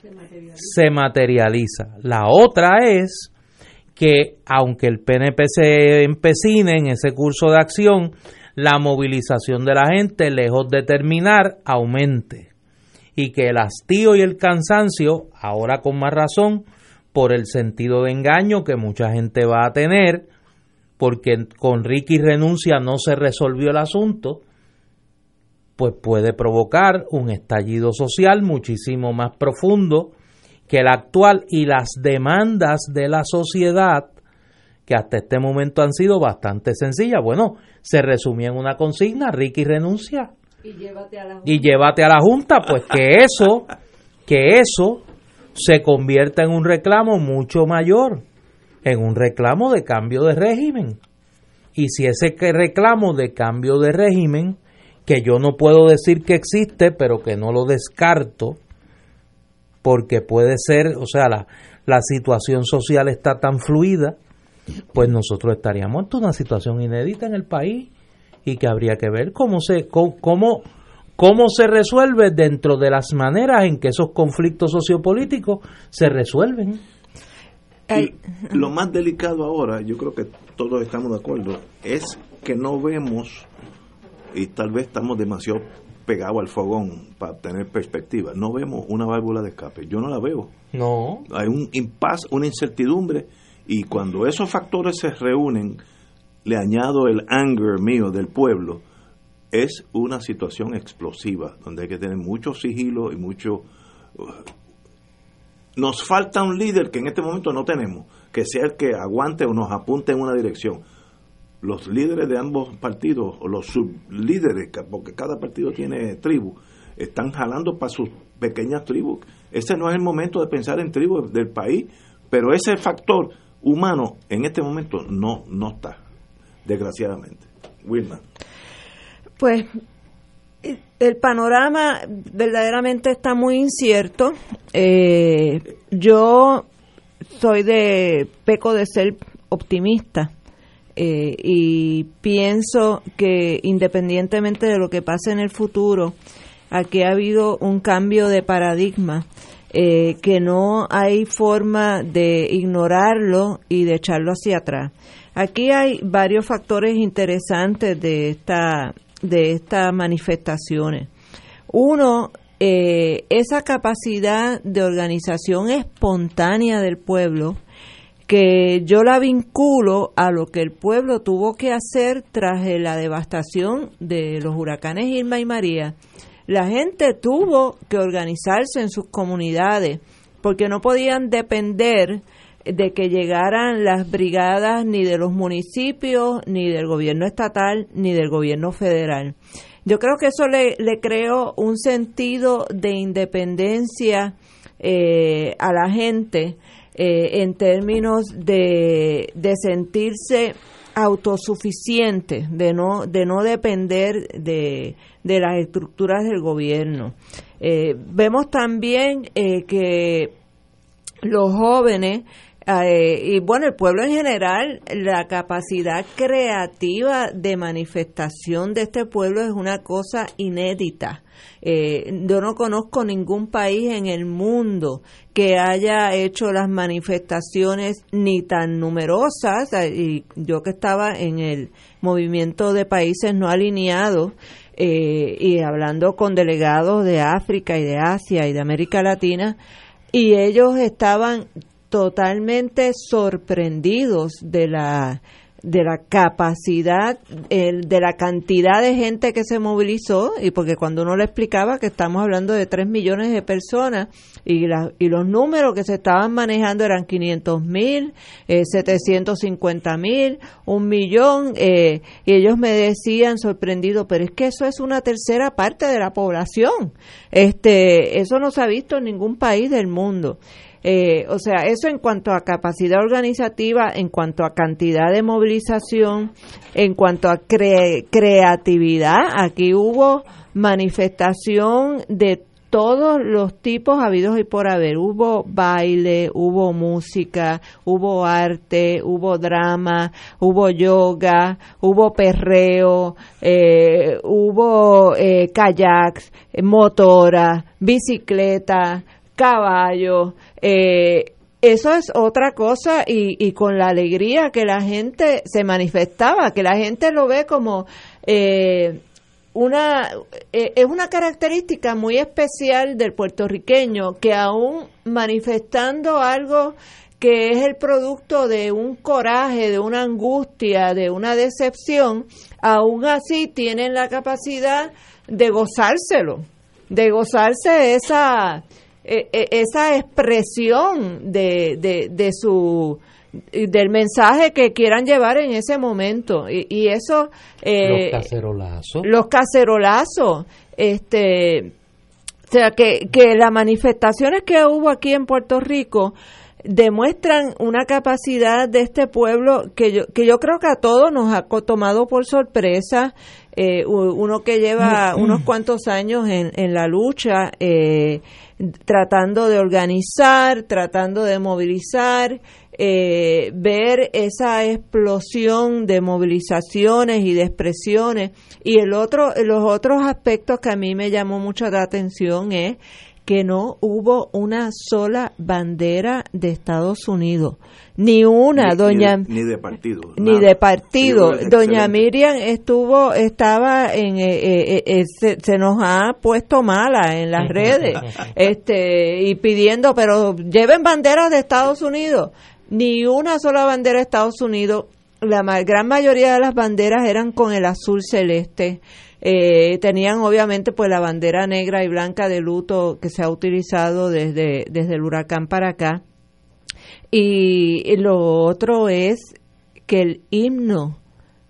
se materializa. se materializa. La otra es que aunque el PNP se empecine en ese curso de acción, la movilización de la gente, lejos de terminar, aumente. Y que el hastío y el cansancio, ahora con más razón, por el sentido de engaño que mucha gente va a tener, porque con Ricky renuncia no se resolvió el asunto, pues puede provocar un estallido social muchísimo más profundo que el actual y las demandas de la sociedad que hasta este momento han sido bastante sencillas. Bueno, se resumía en una consigna, Ricky renuncia. Y llévate a la junta. Y llévate a la junta, pues que eso, que eso se convierta en un reclamo mucho mayor, en un reclamo de cambio de régimen. Y si ese reclamo de cambio de régimen, que yo no puedo decir que existe, pero que no lo descarto, porque puede ser, o sea, la, la situación social está tan fluida, pues nosotros estaríamos en una situación inédita en el país y que habría que ver cómo se cómo, cómo se resuelve dentro de las maneras en que esos conflictos sociopolíticos se resuelven. Y lo más delicado ahora, yo creo que todos estamos de acuerdo, es que no vemos, y tal vez estamos demasiado pegados al fogón para tener perspectiva, no vemos una válvula de escape. Yo no la veo. No. Hay un impasse, una incertidumbre y cuando esos factores se reúnen, le añado el anger mío del pueblo, es una situación explosiva, donde hay que tener mucho sigilo y mucho... Uh, nos falta un líder que en este momento no tenemos, que sea el que aguante o nos apunte en una dirección. los líderes de ambos partidos, o los sublíderes, porque cada partido tiene tribu, están jalando para sus pequeñas tribus. Ese no es el momento de pensar en tribus del país, pero ese factor humano en este momento no, no está, desgraciadamente. Wilma. Pues el panorama verdaderamente está muy incierto. Eh, yo soy de peco de ser optimista eh, y pienso que independientemente de lo que pase en el futuro, aquí ha habido un cambio de paradigma eh, que no hay forma de ignorarlo y de echarlo hacia atrás. Aquí hay varios factores interesantes de esta de estas manifestaciones. Uno, eh, esa capacidad de organización espontánea del pueblo que yo la vinculo a lo que el pueblo tuvo que hacer tras la devastación de los huracanes Irma y María. La gente tuvo que organizarse en sus comunidades porque no podían depender de que llegaran las brigadas ni de los municipios, ni del gobierno estatal, ni del gobierno federal. Yo creo que eso le, le creó un sentido de independencia eh, a la gente eh, en términos de, de sentirse autosuficiente, de no, de no depender de, de las estructuras del gobierno. Eh, vemos también que los jóvenes eh, y bueno, el pueblo en general, la capacidad creativa de manifestación de este pueblo es una cosa inédita. Eh, yo no conozco ningún país en el mundo que haya hecho las manifestaciones ni tan numerosas, eh, y yo que estaba en el movimiento de países no alineados, y hablando con delegados de África y de Asia y de América Latina, y ellos estaban totalmente sorprendidos de la de la capacidad, de la cantidad de gente que se movilizó, y porque cuando uno le explicaba que estamos hablando de 3 millones de personas y, y los números que se estaban manejando eran 500 mil, eh, 750 mil, un millón, eh, y ellos me decían sorprendidos, pero es que eso es una tercera parte de la población. Este, eso no se ha visto en ningún país del mundo. Eh, o sea, eso en cuanto a capacidad organizativa, en cuanto a cantidad de movilización, en cuanto a creatividad, aquí hubo manifestación de todos los tipos habidos y por haber. Hubo baile, hubo música, hubo arte, hubo drama, hubo yoga, hubo perreo, eh, hubo eh, kayaks, motora, bicicleta, caballo, eh, eso es otra cosa y, y, con la alegría que la gente se manifestaba, que la gente lo ve como eh, una eh, es una característica muy especial del puertorriqueño que aún manifestando algo que es el producto de un coraje, de una angustia, de una decepción, aún así tienen la capacidad de gozárselo, de gozarse esa eh, eh, esa expresión de, de, su del mensaje que quieran llevar en ese momento y, eso eh, los cacerolazos los cacerolazos este o sea que, que las manifestaciones que hubo aquí en Puerto Rico demuestran una capacidad de este pueblo que yo, que yo creo que a todos nos ha tomado por sorpresa. uno que lleva unos cuantos años en, en la lucha, eh, tratando de organizar, tratando de movilizar, eh, ver esa explosión de movilizaciones y de expresiones. Y el otro, los otros aspectos que a mí me llamó mucho la atención es que no hubo una sola bandera de Estados Unidos, ni una, doña ni de, partido, ni de partido. doña Miriam estuvo, estaba en, eh, eh, eh, se, nos ha puesto mala en las redes, este y pidiendo, pero lleven banderas de Estados Unidos, ni una sola bandera de Estados Unidos. La gran mayoría de las banderas eran con el azul celeste. Eh, tenían obviamente pues la bandera negra y blanca de luto que se ha utilizado desde, desde el huracán para acá. Y lo otro es que el himno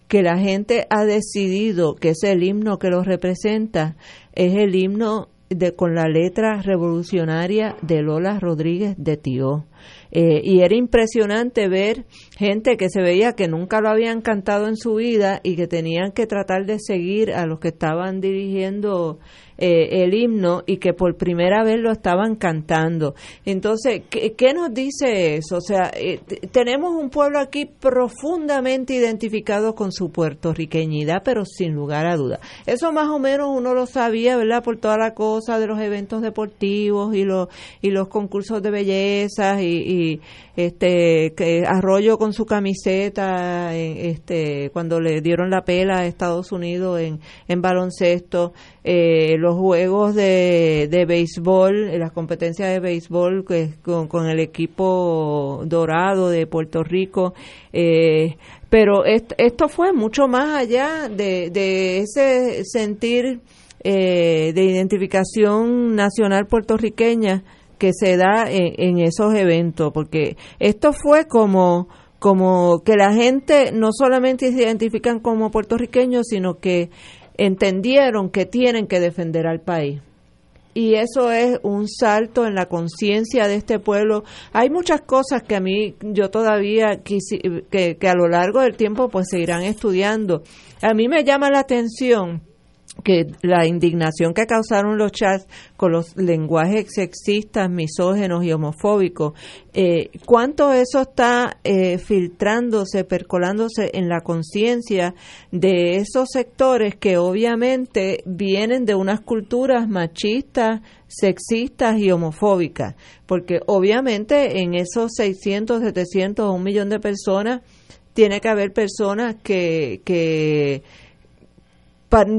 que la gente ha decidido que es el himno que los representa, es el himno de, con la letra revolucionaria de Lola Rodríguez de Tío. Eh, y era impresionante ver gente que se veía que nunca lo habían cantado en su vida y que tenían que tratar de seguir a los que estaban dirigiendo eh, el himno y que por primera vez lo estaban cantando. Entonces, ¿qué, nos dice eso? O sea, eh, tenemos un pueblo aquí profundamente identificado con su puertorriqueñidad, pero sin lugar a duda. Eso más o menos uno lo sabía, ¿verdad? Por toda la cosa de los eventos deportivos y los, y los concursos de belleza y, este que Arroyo con su camiseta este cuando le dieron la pela a Estados Unidos en, baloncesto eh, los juegos de, de béisbol, las competencias de béisbol que, con, el equipo dorado de Puerto Rico. Eh, pero esto, fue mucho más allá de, de ese sentir eh, de identificación nacional puertorriqueña que se da en, esos eventos, porque esto fue como como que la gente no solamente se identifican como puertorriqueños, sino que entendieron que tienen que defender al país. Y eso es un salto en la conciencia de este pueblo. Hay muchas cosas que a mí yo todavía que, que a lo largo del tiempo pues se irán estudiando. A mí me llama la atención que la indignación que causaron los chats con los lenguajes sexistas, misógenos y homofóbicos, eh, cuánto eso está eh, filtrándose, percolándose en la conciencia de esos sectores que obviamente vienen de unas culturas machistas, sexistas y homofóbicas, porque obviamente en esos 600, 700 o un millón de personas tiene que haber personas que, que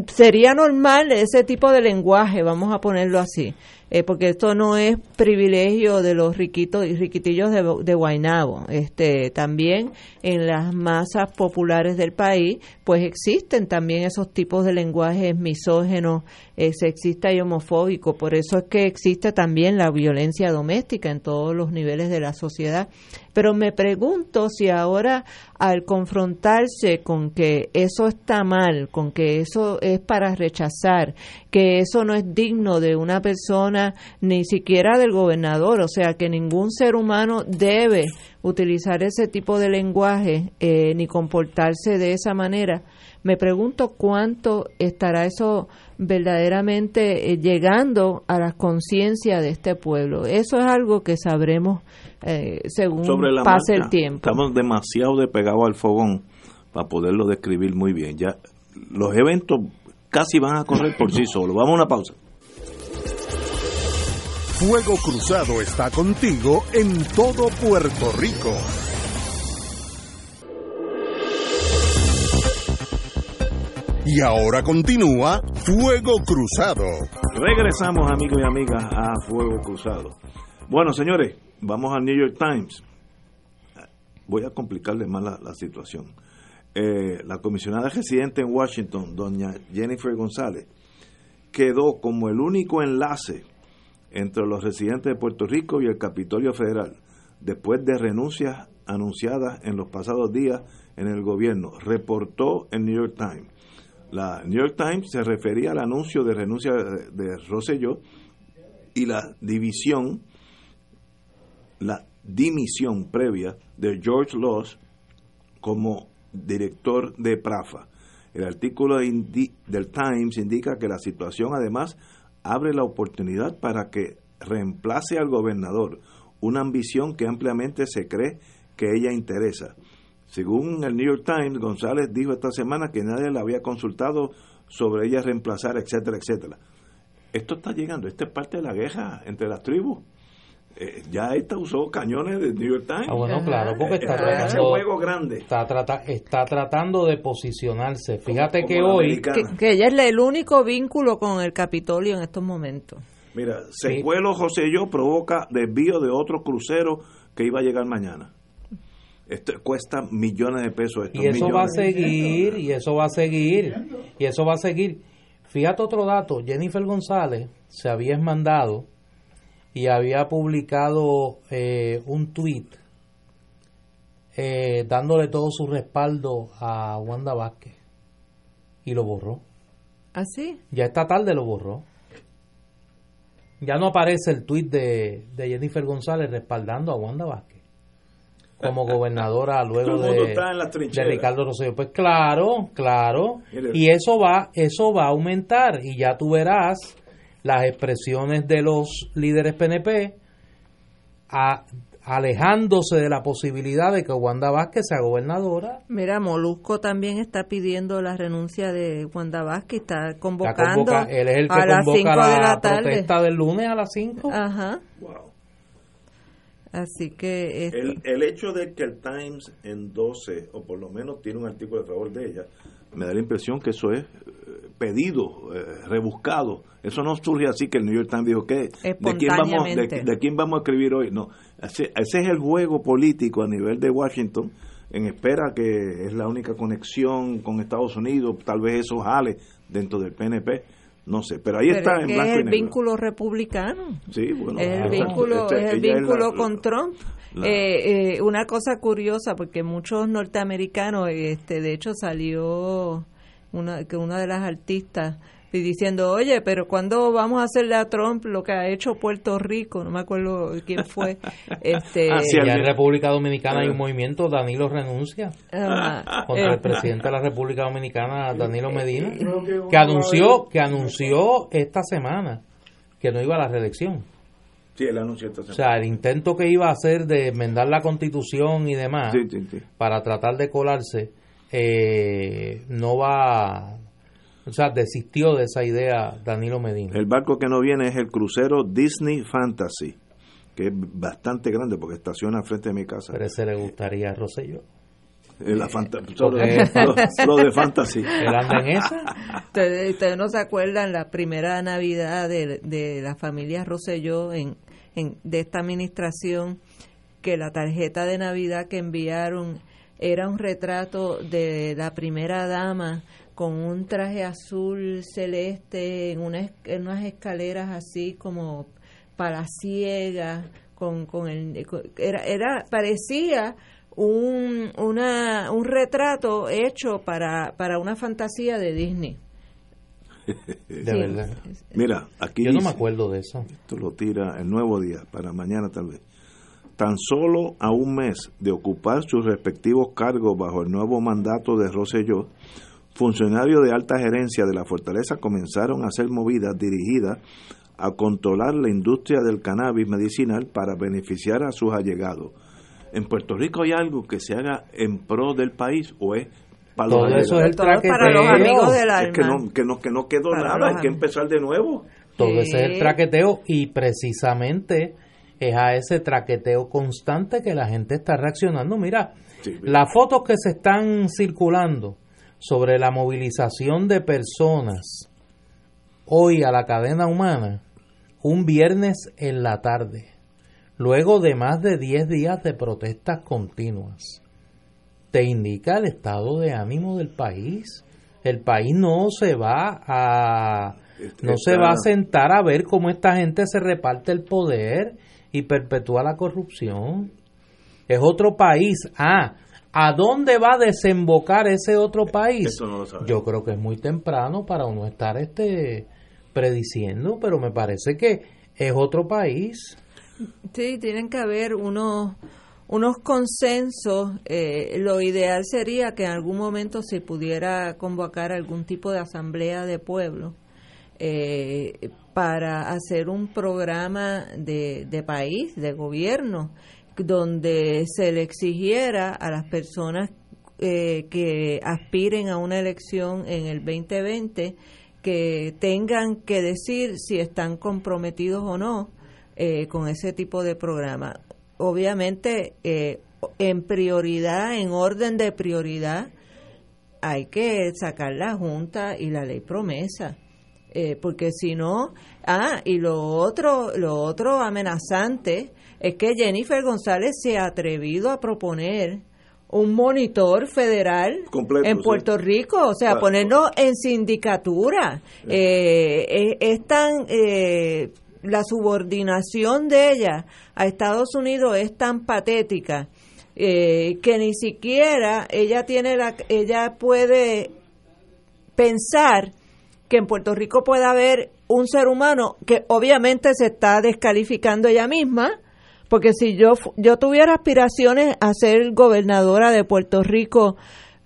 sería normal ese tipo de lenguaje, vamos a ponerlo así, eh, porque esto no es privilegio de los riquitos y riquitillos de, de Guaynabo. Este, también en las masas populares del país, pues existen también esos tipos de lenguajes misógenos, eh, sexistas y homofóbicos. Por eso es que existe también la violencia doméstica en todos los niveles de la sociedad. Pero me pregunto si ahora al confrontarse con que eso está mal, con que eso es para rechazar, que eso no es digno de una persona, ni siquiera del gobernador, o sea, que ningún ser humano debe utilizar ese tipo de lenguaje eh, ni comportarse de esa manera. Me pregunto cuánto estará eso verdaderamente eh, llegando a la conciencia de este pueblo. Eso es algo que sabremos eh, según pase el tiempo. Estamos demasiado despegados al fogón para poderlo describir muy bien. Ya los eventos casi van a correr por sí solos. Vamos a una pausa. Fuego Cruzado está contigo en todo Puerto Rico. Y ahora continúa Fuego Cruzado. Regresamos amigos y amigas a Fuego Cruzado. Bueno, señores, vamos al New York Times. Voy a complicarles más la, situación. Eh, la comisionada residente en Washington, doña Jennifer González, quedó como el único enlace entre los residentes de Puerto Rico y el Capitolio Federal, después de renuncias anunciadas en los pasados días en el gobierno, reportó el New York Times. La New York Times se refería al anuncio de renuncia de Rosselló y la división, la dimisión previa de George Loss como director de PRAFA. El artículo del Times indica que la situación además abre la oportunidad para que reemplace al gobernador, una ambición que ampliamente se cree que ella interesa. Según el New York Times, González dijo esta semana que nadie la había consultado sobre ella reemplazar, etcétera, etcétera. Esto está llegando, esta es parte de la guerra entre las tribus. Eh, ya esta usó cañones de New York Times. Ah, bueno, claro, porque está tratando, juego grande. Está, está tratando de posicionarse. Fíjate que hoy... Que, ella es el único vínculo con el Capitolio en estos momentos. Mira, Secuelo José Yo provoca desvío de otro crucero que iba a llegar mañana. Esto cuesta millones de pesos. y eso va a seguir, y eso va a seguir, y eso va a seguir. Fíjate otro dato, Jennifer González se había mandado y había publicado eh, un tweet eh, dándole todo su respaldo a Wanda Vázquez y lo borró. ¿Así? Ya esta tarde lo borró. Ya no aparece el tuit de, de Jennifer González respaldando a Wanda Vázquez como gobernadora luego de. Ricardo Rosselló. Pues claro, claro. Y eso va, eso va a aumentar y ya tú verás las expresiones de los líderes PNP a- alejándose de la posibilidad de que Wanda Vázquez sea gobernadora. Mira, Molusco también está pidiendo la renuncia de Wanda Vázquez, está convocando convoca- él es el que a las 5 convoca de la, la tarde. protesta del lunes a las 5. Ajá, Wow. así que este, El, el hecho de que el Times endose, o por lo menos tiene un artículo a favor de ella, me da la impresión que eso es eh, pedido, eh, rebuscado. Eso no surge así que el New York Times dijo que de quién vamos de, quién vamos a escribir hoy. No, ese, ese es el juego político a nivel de Washington en espera que es la única conexión con Estados Unidos, tal vez eso jale dentro del PNP, no sé, pero ahí pero está es en blanco es el vínculo republicano. Sí, bueno, Es el vínculo, Este, es el vínculo la- con Trump. la- Eh, eh, una cosa curiosa, porque muchos norteamericanos, este, de hecho salió una, que una de las artistas y diciendo, oye, pero ¿cuándo vamos a hacerle a Trump lo que ha hecho Puerto Rico? No me acuerdo quién fue. este, Ah, sí, en República Dominicana hay un Eh. movimiento, Danilo renuncia. contra eh, el presidente de la República Dominicana, Danilo Medina, que anunció, que anunció esta semana que no iba a la reelección. Sí, el anuncio esta O semana. sea, el intento que iba a hacer de enmendar la constitución y demás Sí, sí, sí. para tratar de colarse, eh, no va, o sea, desistió de esa idea Danilo Medina. El barco que no viene es el crucero Disney Fantasy, que es bastante grande porque estaciona frente de mi casa. Pero ese le gustaría a Rosselló. Eh, la fanta- porque- lo, lo de Fantasy. En esa. Ustedes, ustedes no se acuerdan la primera Navidad de, de la familia Rosselló en, en, de esta administración, que la tarjeta de Navidad que enviaron era un retrato de la primera dama con un traje azul celeste en, una, es- en unas escaleras así como palaciegas, con, con el, con- era, era, parecía un, una, un retrato hecho para, para una fantasía de Disney. De Sí. verdad. Mira, aquí Yo no me acuerdo de eso. esto lo tira el nuevo día, para mañana tal vez. Tan solo a un mes de ocupar sus respectivos cargos bajo el nuevo mandato de Rosselló, funcionarios de alta gerencia de la fortaleza comenzaron a hacer movidas dirigidas a controlar la industria del cannabis medicinal para beneficiar a sus allegados. ¿En Puerto Rico hay algo que se haga en pro del país o es para los Todo eso es el Todo para los traqueteo. amigos del alma. Es que no, que no, que no quedó Para nada, hay que empezar de nuevo. Todo ese es el traqueteo y precisamente es a ese traqueteo constante que la gente está reaccionando. Mira, Sí, las fotos que se están circulando sobre la movilización de personas hoy a la cadena humana, un viernes en la tarde, luego de más de 10 días de protestas continuas, te indica el estado de ánimo del país. El país no se va a no se Está- va a sentar a ver cómo esta gente se reparte el poder y perpetúa la corrupción. Es otro país. Ah, ¿a dónde va a desembocar ese otro país? Eso no lo sabemos. Yo creo que es muy temprano para uno estar este prediciendo, pero me parece que es otro país. Sí, tienen que haber unos, unos consensos. eh, lo ideal sería que en algún momento se pudiera convocar algún tipo de asamblea de pueblo eh, para hacer un programa de, de país, de gobierno, donde se le exigiera a las personas eh, que aspiren a una elección en el 2020 que tengan que decir si están comprometidos o no eh, con ese tipo de programa. Obviamente, eh, en prioridad, en orden de prioridad, hay que sacar la Junta y la ley promesa. Eh, porque si no, ah, y lo otro, lo otro amenazante es que Jennifer González se ha atrevido a proponer un monitor federal Completo, en sí. Puerto Rico, o sea, Claro. ponernos en sindicatura. Eh, es, es tan eh, la subordinación de ella a Estados Unidos es tan patética eh, que ni siquiera ella tiene la, ella puede pensar que en Puerto Rico pueda haber un ser humano que obviamente se está descalificando ella misma, porque si yo yo tuviera aspiraciones a ser gobernadora de Puerto Rico,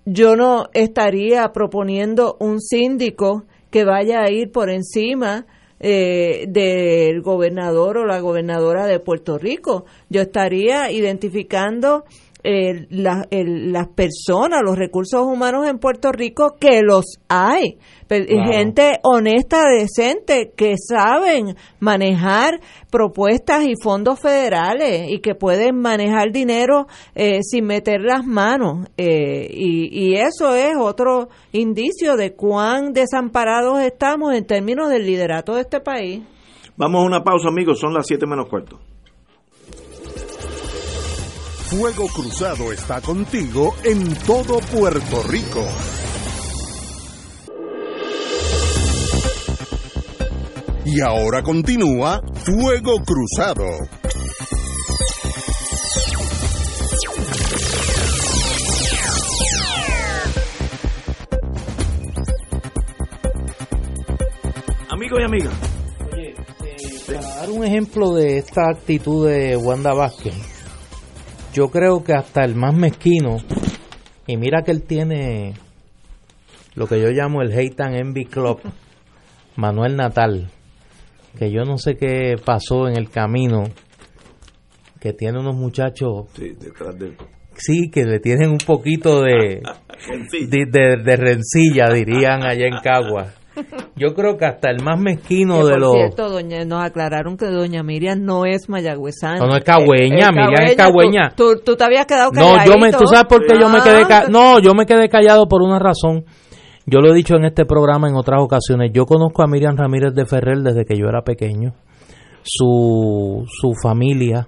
yo no estaría proponiendo un síndico que vaya a ir por encima eh, del gobernador o la gobernadora de Puerto Rico. Yo estaría identificando eh, las personas, los recursos humanos en Puerto Rico, que los hay. Gente honesta, decente, que saben manejar propuestas y fondos federales y que pueden manejar dinero eh, sin meter las manos. Eh, y, y eso es otro indicio de cuán desamparados estamos en términos del liderato de este país. Vamos a una pausa, amigos. Son las 7 menos cuarto. Fuego Cruzado está contigo en todo Puerto Rico. Y ahora continúa Fuego Cruzado. Amigos y amigas. Oye, eh, para dar un ejemplo de esta actitud de Wanda Vázquez, yo creo que hasta el más mezquino, y mira que él tiene lo que yo llamo el Hate and Envy Club, Manuel Natal, que yo no sé qué pasó en el camino, que tiene unos muchachos, Sí, detrás de sí, que le tienen un poquito de, de, de- de rencilla, dirían allá en Cagua. Yo creo que hasta el más mezquino Que, de por los... cierto, doña, nos aclararon que doña Miriam no es mayagüezana. No, no es cagüeña, Eh, Miriam es cagüeña. Tú, tú te habías quedado No, yo me, tú sabes por qué yo me quedé ca- Ah. no, yo me quedé callado por una razón. Yo lo he dicho en este programa en otras ocasiones. Yo conozco a Miriam Ramírez de Ferrer desde que yo era pequeño. Su, su familia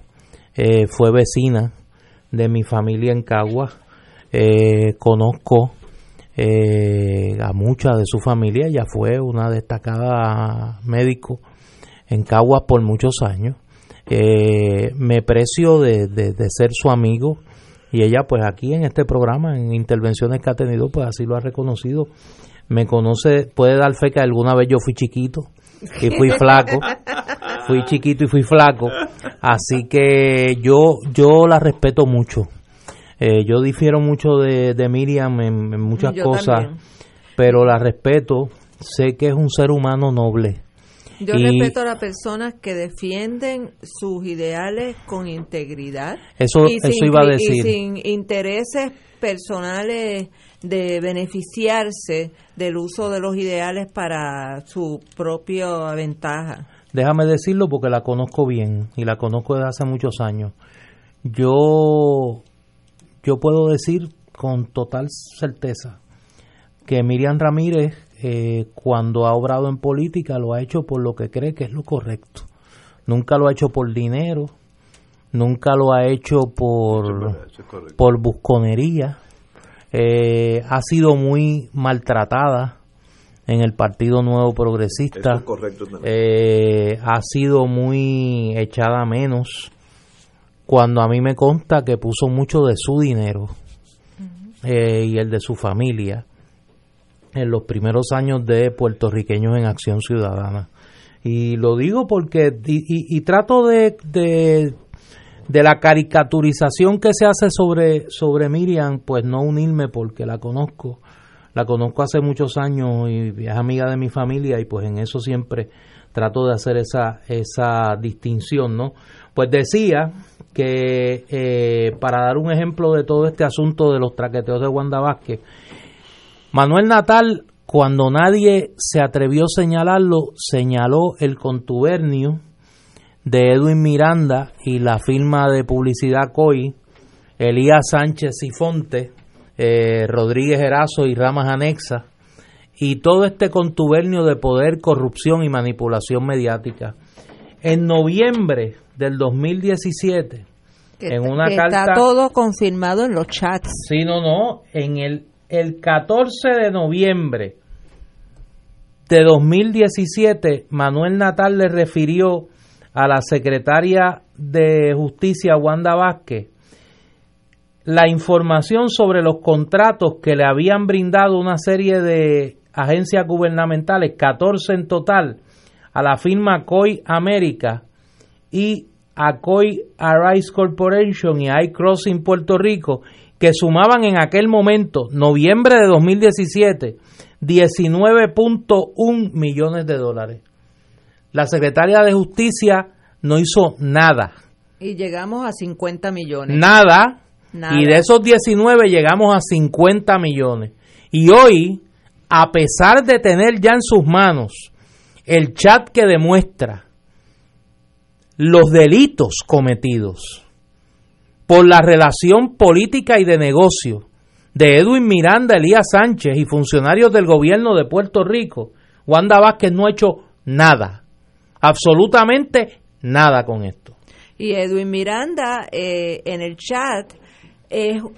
eh, fue vecina de mi familia en Cagua. Eh, conozco eh, a mucha de su familia. Ella fue una destacada médico en Caguas por muchos años. Eh, me precio de, de- de ser su amigo y ella pues aquí en este programa, en intervenciones que ha tenido, pues así lo ha reconocido. Me conoce, puede dar fe que alguna vez yo fui chiquito y fui flaco. Fui chiquito y fui flaco. Así que yo, yo la respeto mucho. Eh, yo difiero mucho de, de Miriam en, en muchas Yo cosas, también. pero la respeto. Sé que es un ser humano noble. Yo Y- respeto a las personas que defienden sus ideales con integridad. Eso, y eso sin iba a cri- Y decir. sin intereses personales de beneficiarse del uso de los ideales para su propia ventaja. Déjame decirlo porque la conozco bien y la conozco desde hace muchos años. Yo, yo puedo decir con total certeza que Miriam Ramírez, eh, cuando ha obrado en política, lo ha hecho por lo que cree que es lo correcto. Nunca lo ha hecho por dinero, nunca lo ha hecho por, por busconería. Eh, ha sido muy maltratada en el Partido Nuevo Progresista. Eso es correcto. Eh, ha sido muy echada menos cuando a mí me consta que puso mucho de su dinero eh, y el de su familia en los primeros años de puertorriqueños en acción ciudadana. Y lo digo porque y, y- y trato de, de de la caricaturización que se hace sobre sobre Miriam pues no unirme porque la conozco. La conozco hace muchos años y es amiga de mi familia y pues en eso siempre trato de hacer esa esa distinción no pues decía que eh, para dar un ejemplo de todo este asunto de los traqueteos de Wanda Vázquez Manuel Natal cuando nadie se atrevió a señalarlo señaló el contubernio de Edwin Miranda y la firma de publicidad COI, Elías Sánchez y Fonte, eh, Rodríguez Erazo y Ramas Anexa, y todo este contubernio de poder, corrupción y manipulación mediática. En noviembre del 2017, Que, En una que carta- está todo confirmado en los chats. Sí, no, no. En el, el 14 de noviembre de 2017, Manuel Natal le refirió a la secretaria de Justicia, Wanda Vázquez, la información sobre los contratos que le habían brindado una serie de agencias gubernamentales, 14 en total, a la firma COI América y a COI Arise Corporation y a iCrossing Puerto Rico, que sumaban en aquel momento, noviembre de 2017, 19.1 millones de dólares. La secretaria de Justicia no hizo nada. Y llegamos a 50 millones. Nada. Y de esos 19 llegamos a 50 millones. Y hoy, a pesar de tener ya en sus manos el chat que demuestra los delitos cometidos por la relación política y de negocio de Edwin Miranda, Elías Sánchez y funcionarios del gobierno de Puerto Rico, Wanda Vázquez no ha hecho nada, absolutamente nada con esto. Y Edwin Miranda eh, en el chat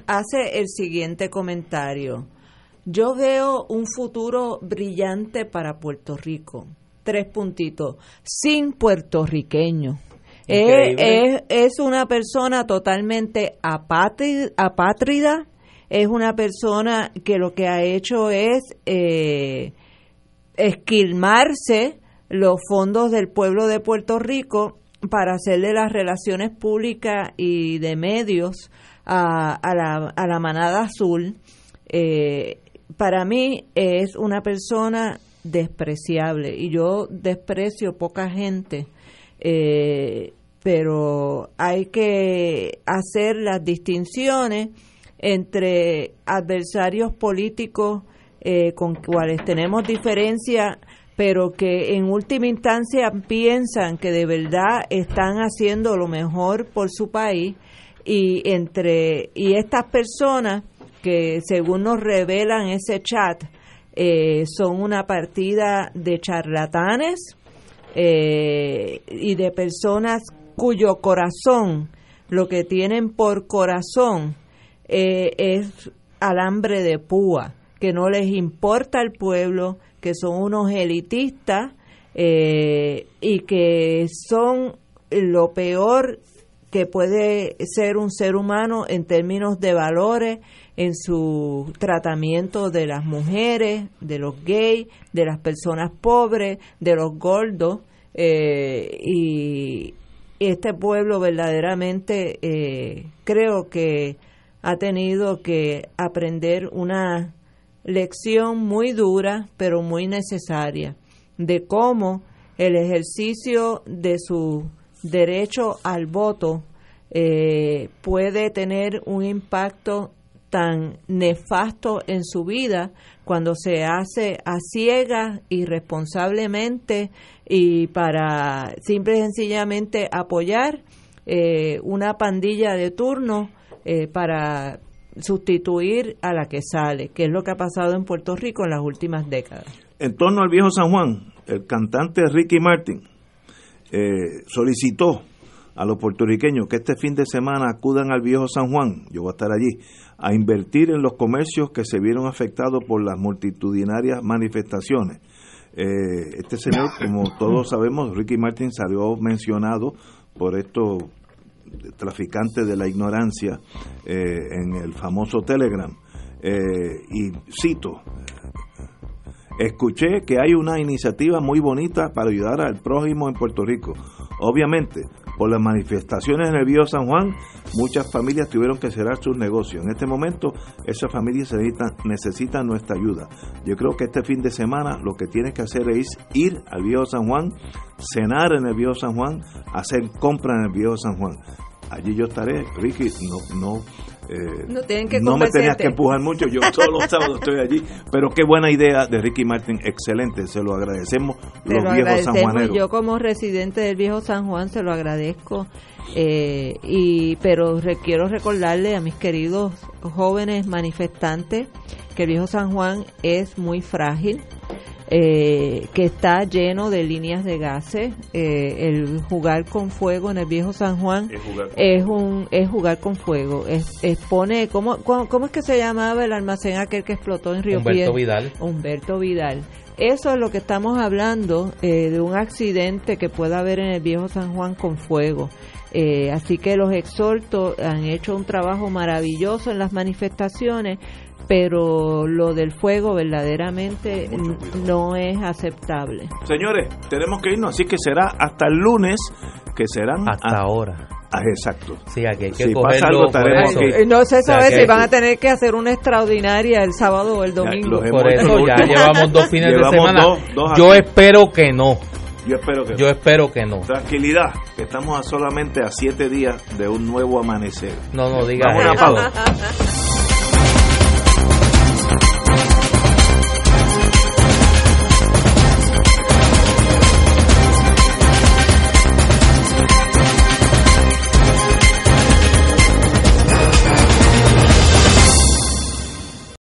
hace el siguiente comentario. Yo veo un futuro brillante para Puerto Rico. Tres puntitos. Sin puertorriqueño. Es, una persona totalmente apátrida, es una persona que lo que ha hecho es eh, esquilmarse los fondos del pueblo de Puerto Rico para hacerle las relaciones públicas y de medios a, a, la, a la, manada azul. Eh, para mí es una persona despreciable y yo desprecio poca gente eh, pero hay que hacer las distinciones entre adversarios políticos eh, con cuales tenemos diferencia, pero que en última instancia piensan que de verdad están haciendo lo mejor por su país. Y entre y estas personas que según nos revelan ese chat eh, son una partida de charlatanes eh, y de personas cuyo corazón, lo que tienen por corazón eh, es alambre de púa, que no les importa el pueblo, que son unos elitistas eh, y que son lo peor que puede ser un ser humano en términos de valores, en su tratamiento de las mujeres, de los gays, de las personas pobres, de los gordos. Eh, y este pueblo verdaderamente eh, creo que ha tenido que aprender una lección muy dura, pero muy necesaria, de cómo el ejercicio de su derecho al voto eh, puede tener un impacto tan nefasto en su vida cuando se hace a ciegas, irresponsablemente y para simple y sencillamente apoyar eh, una pandilla de turno eh, para sustituir a la que sale, que es lo que ha pasado en Puerto Rico en las últimas décadas. En torno al viejo San Juan, el cantante Ricky Martin eh, solicitó a los puertorriqueños que este fin de semana acudan al viejo San Juan, yo voy a estar allí, a invertir en los comercios que se vieron afectados por las multitudinarias manifestaciones. Eh, este señor, como todos sabemos, Ricky Martin salió mencionado por estos traficantes de la ignorancia eh, en el famoso Telegram. Eh, y cito, escuché que hay una iniciativa muy bonita para ayudar al prójimo en Puerto Rico. Obviamente, por las manifestaciones en el Bío San Juan, muchas familias tuvieron que cerrar sus negocios. En este momento, esas familias necesitan, necesitan nuestra ayuda. Yo creo que este fin de semana lo que tienes que hacer es ir al Viejo San Juan, cenar en el Viejo San Juan, hacer compras en el Viejo San Juan. Allí yo estaré, Ricky, no, no eh, no, no me tenías que empujar mucho, yo todos los sábados estoy allí. Pero qué buena idea de Ricky Martin, excelente, se lo agradecemos los viejos sanjuaneros. Yo como residente del viejo San Juan se lo agradezco, eh, y pero quiero recordarle a mis queridos jóvenes manifestantes que el viejo San Juan es muy frágil eh, que está lleno de líneas de gases. Eh, el jugar con fuego en el viejo San Juan es, un es jugar con fuego. Es, expone ¿cómo, ¿cómo, es que se llamaba el almacén aquel que explotó en Río Humberto Vidal. Humberto Vidal. eso es lo que estamos hablando, eh, de un accidente que pueda haber en el viejo San Juan con fuego. Eh, así que los exhortos han hecho un trabajo maravilloso en las manifestaciones, pero lo del fuego verdaderamente no es aceptable. Señores, tenemos que irnos, así que será hasta el lunes, que serán hasta ahora. Ah, exacto. Sí, aquí hay que Si pasa algo. Eh, No se O sea, si van a tener que hacer una extraordinaria el sábado o el domingo. hemos Por eso ya llevamos dos fines de semana. dos- dos Yo espero que no. Yo espero que Yo espero que no. Tranquilidad, que estamos a solamente a siete días de un nuevo amanecer. No, no digas Vamos a una eso. pausa.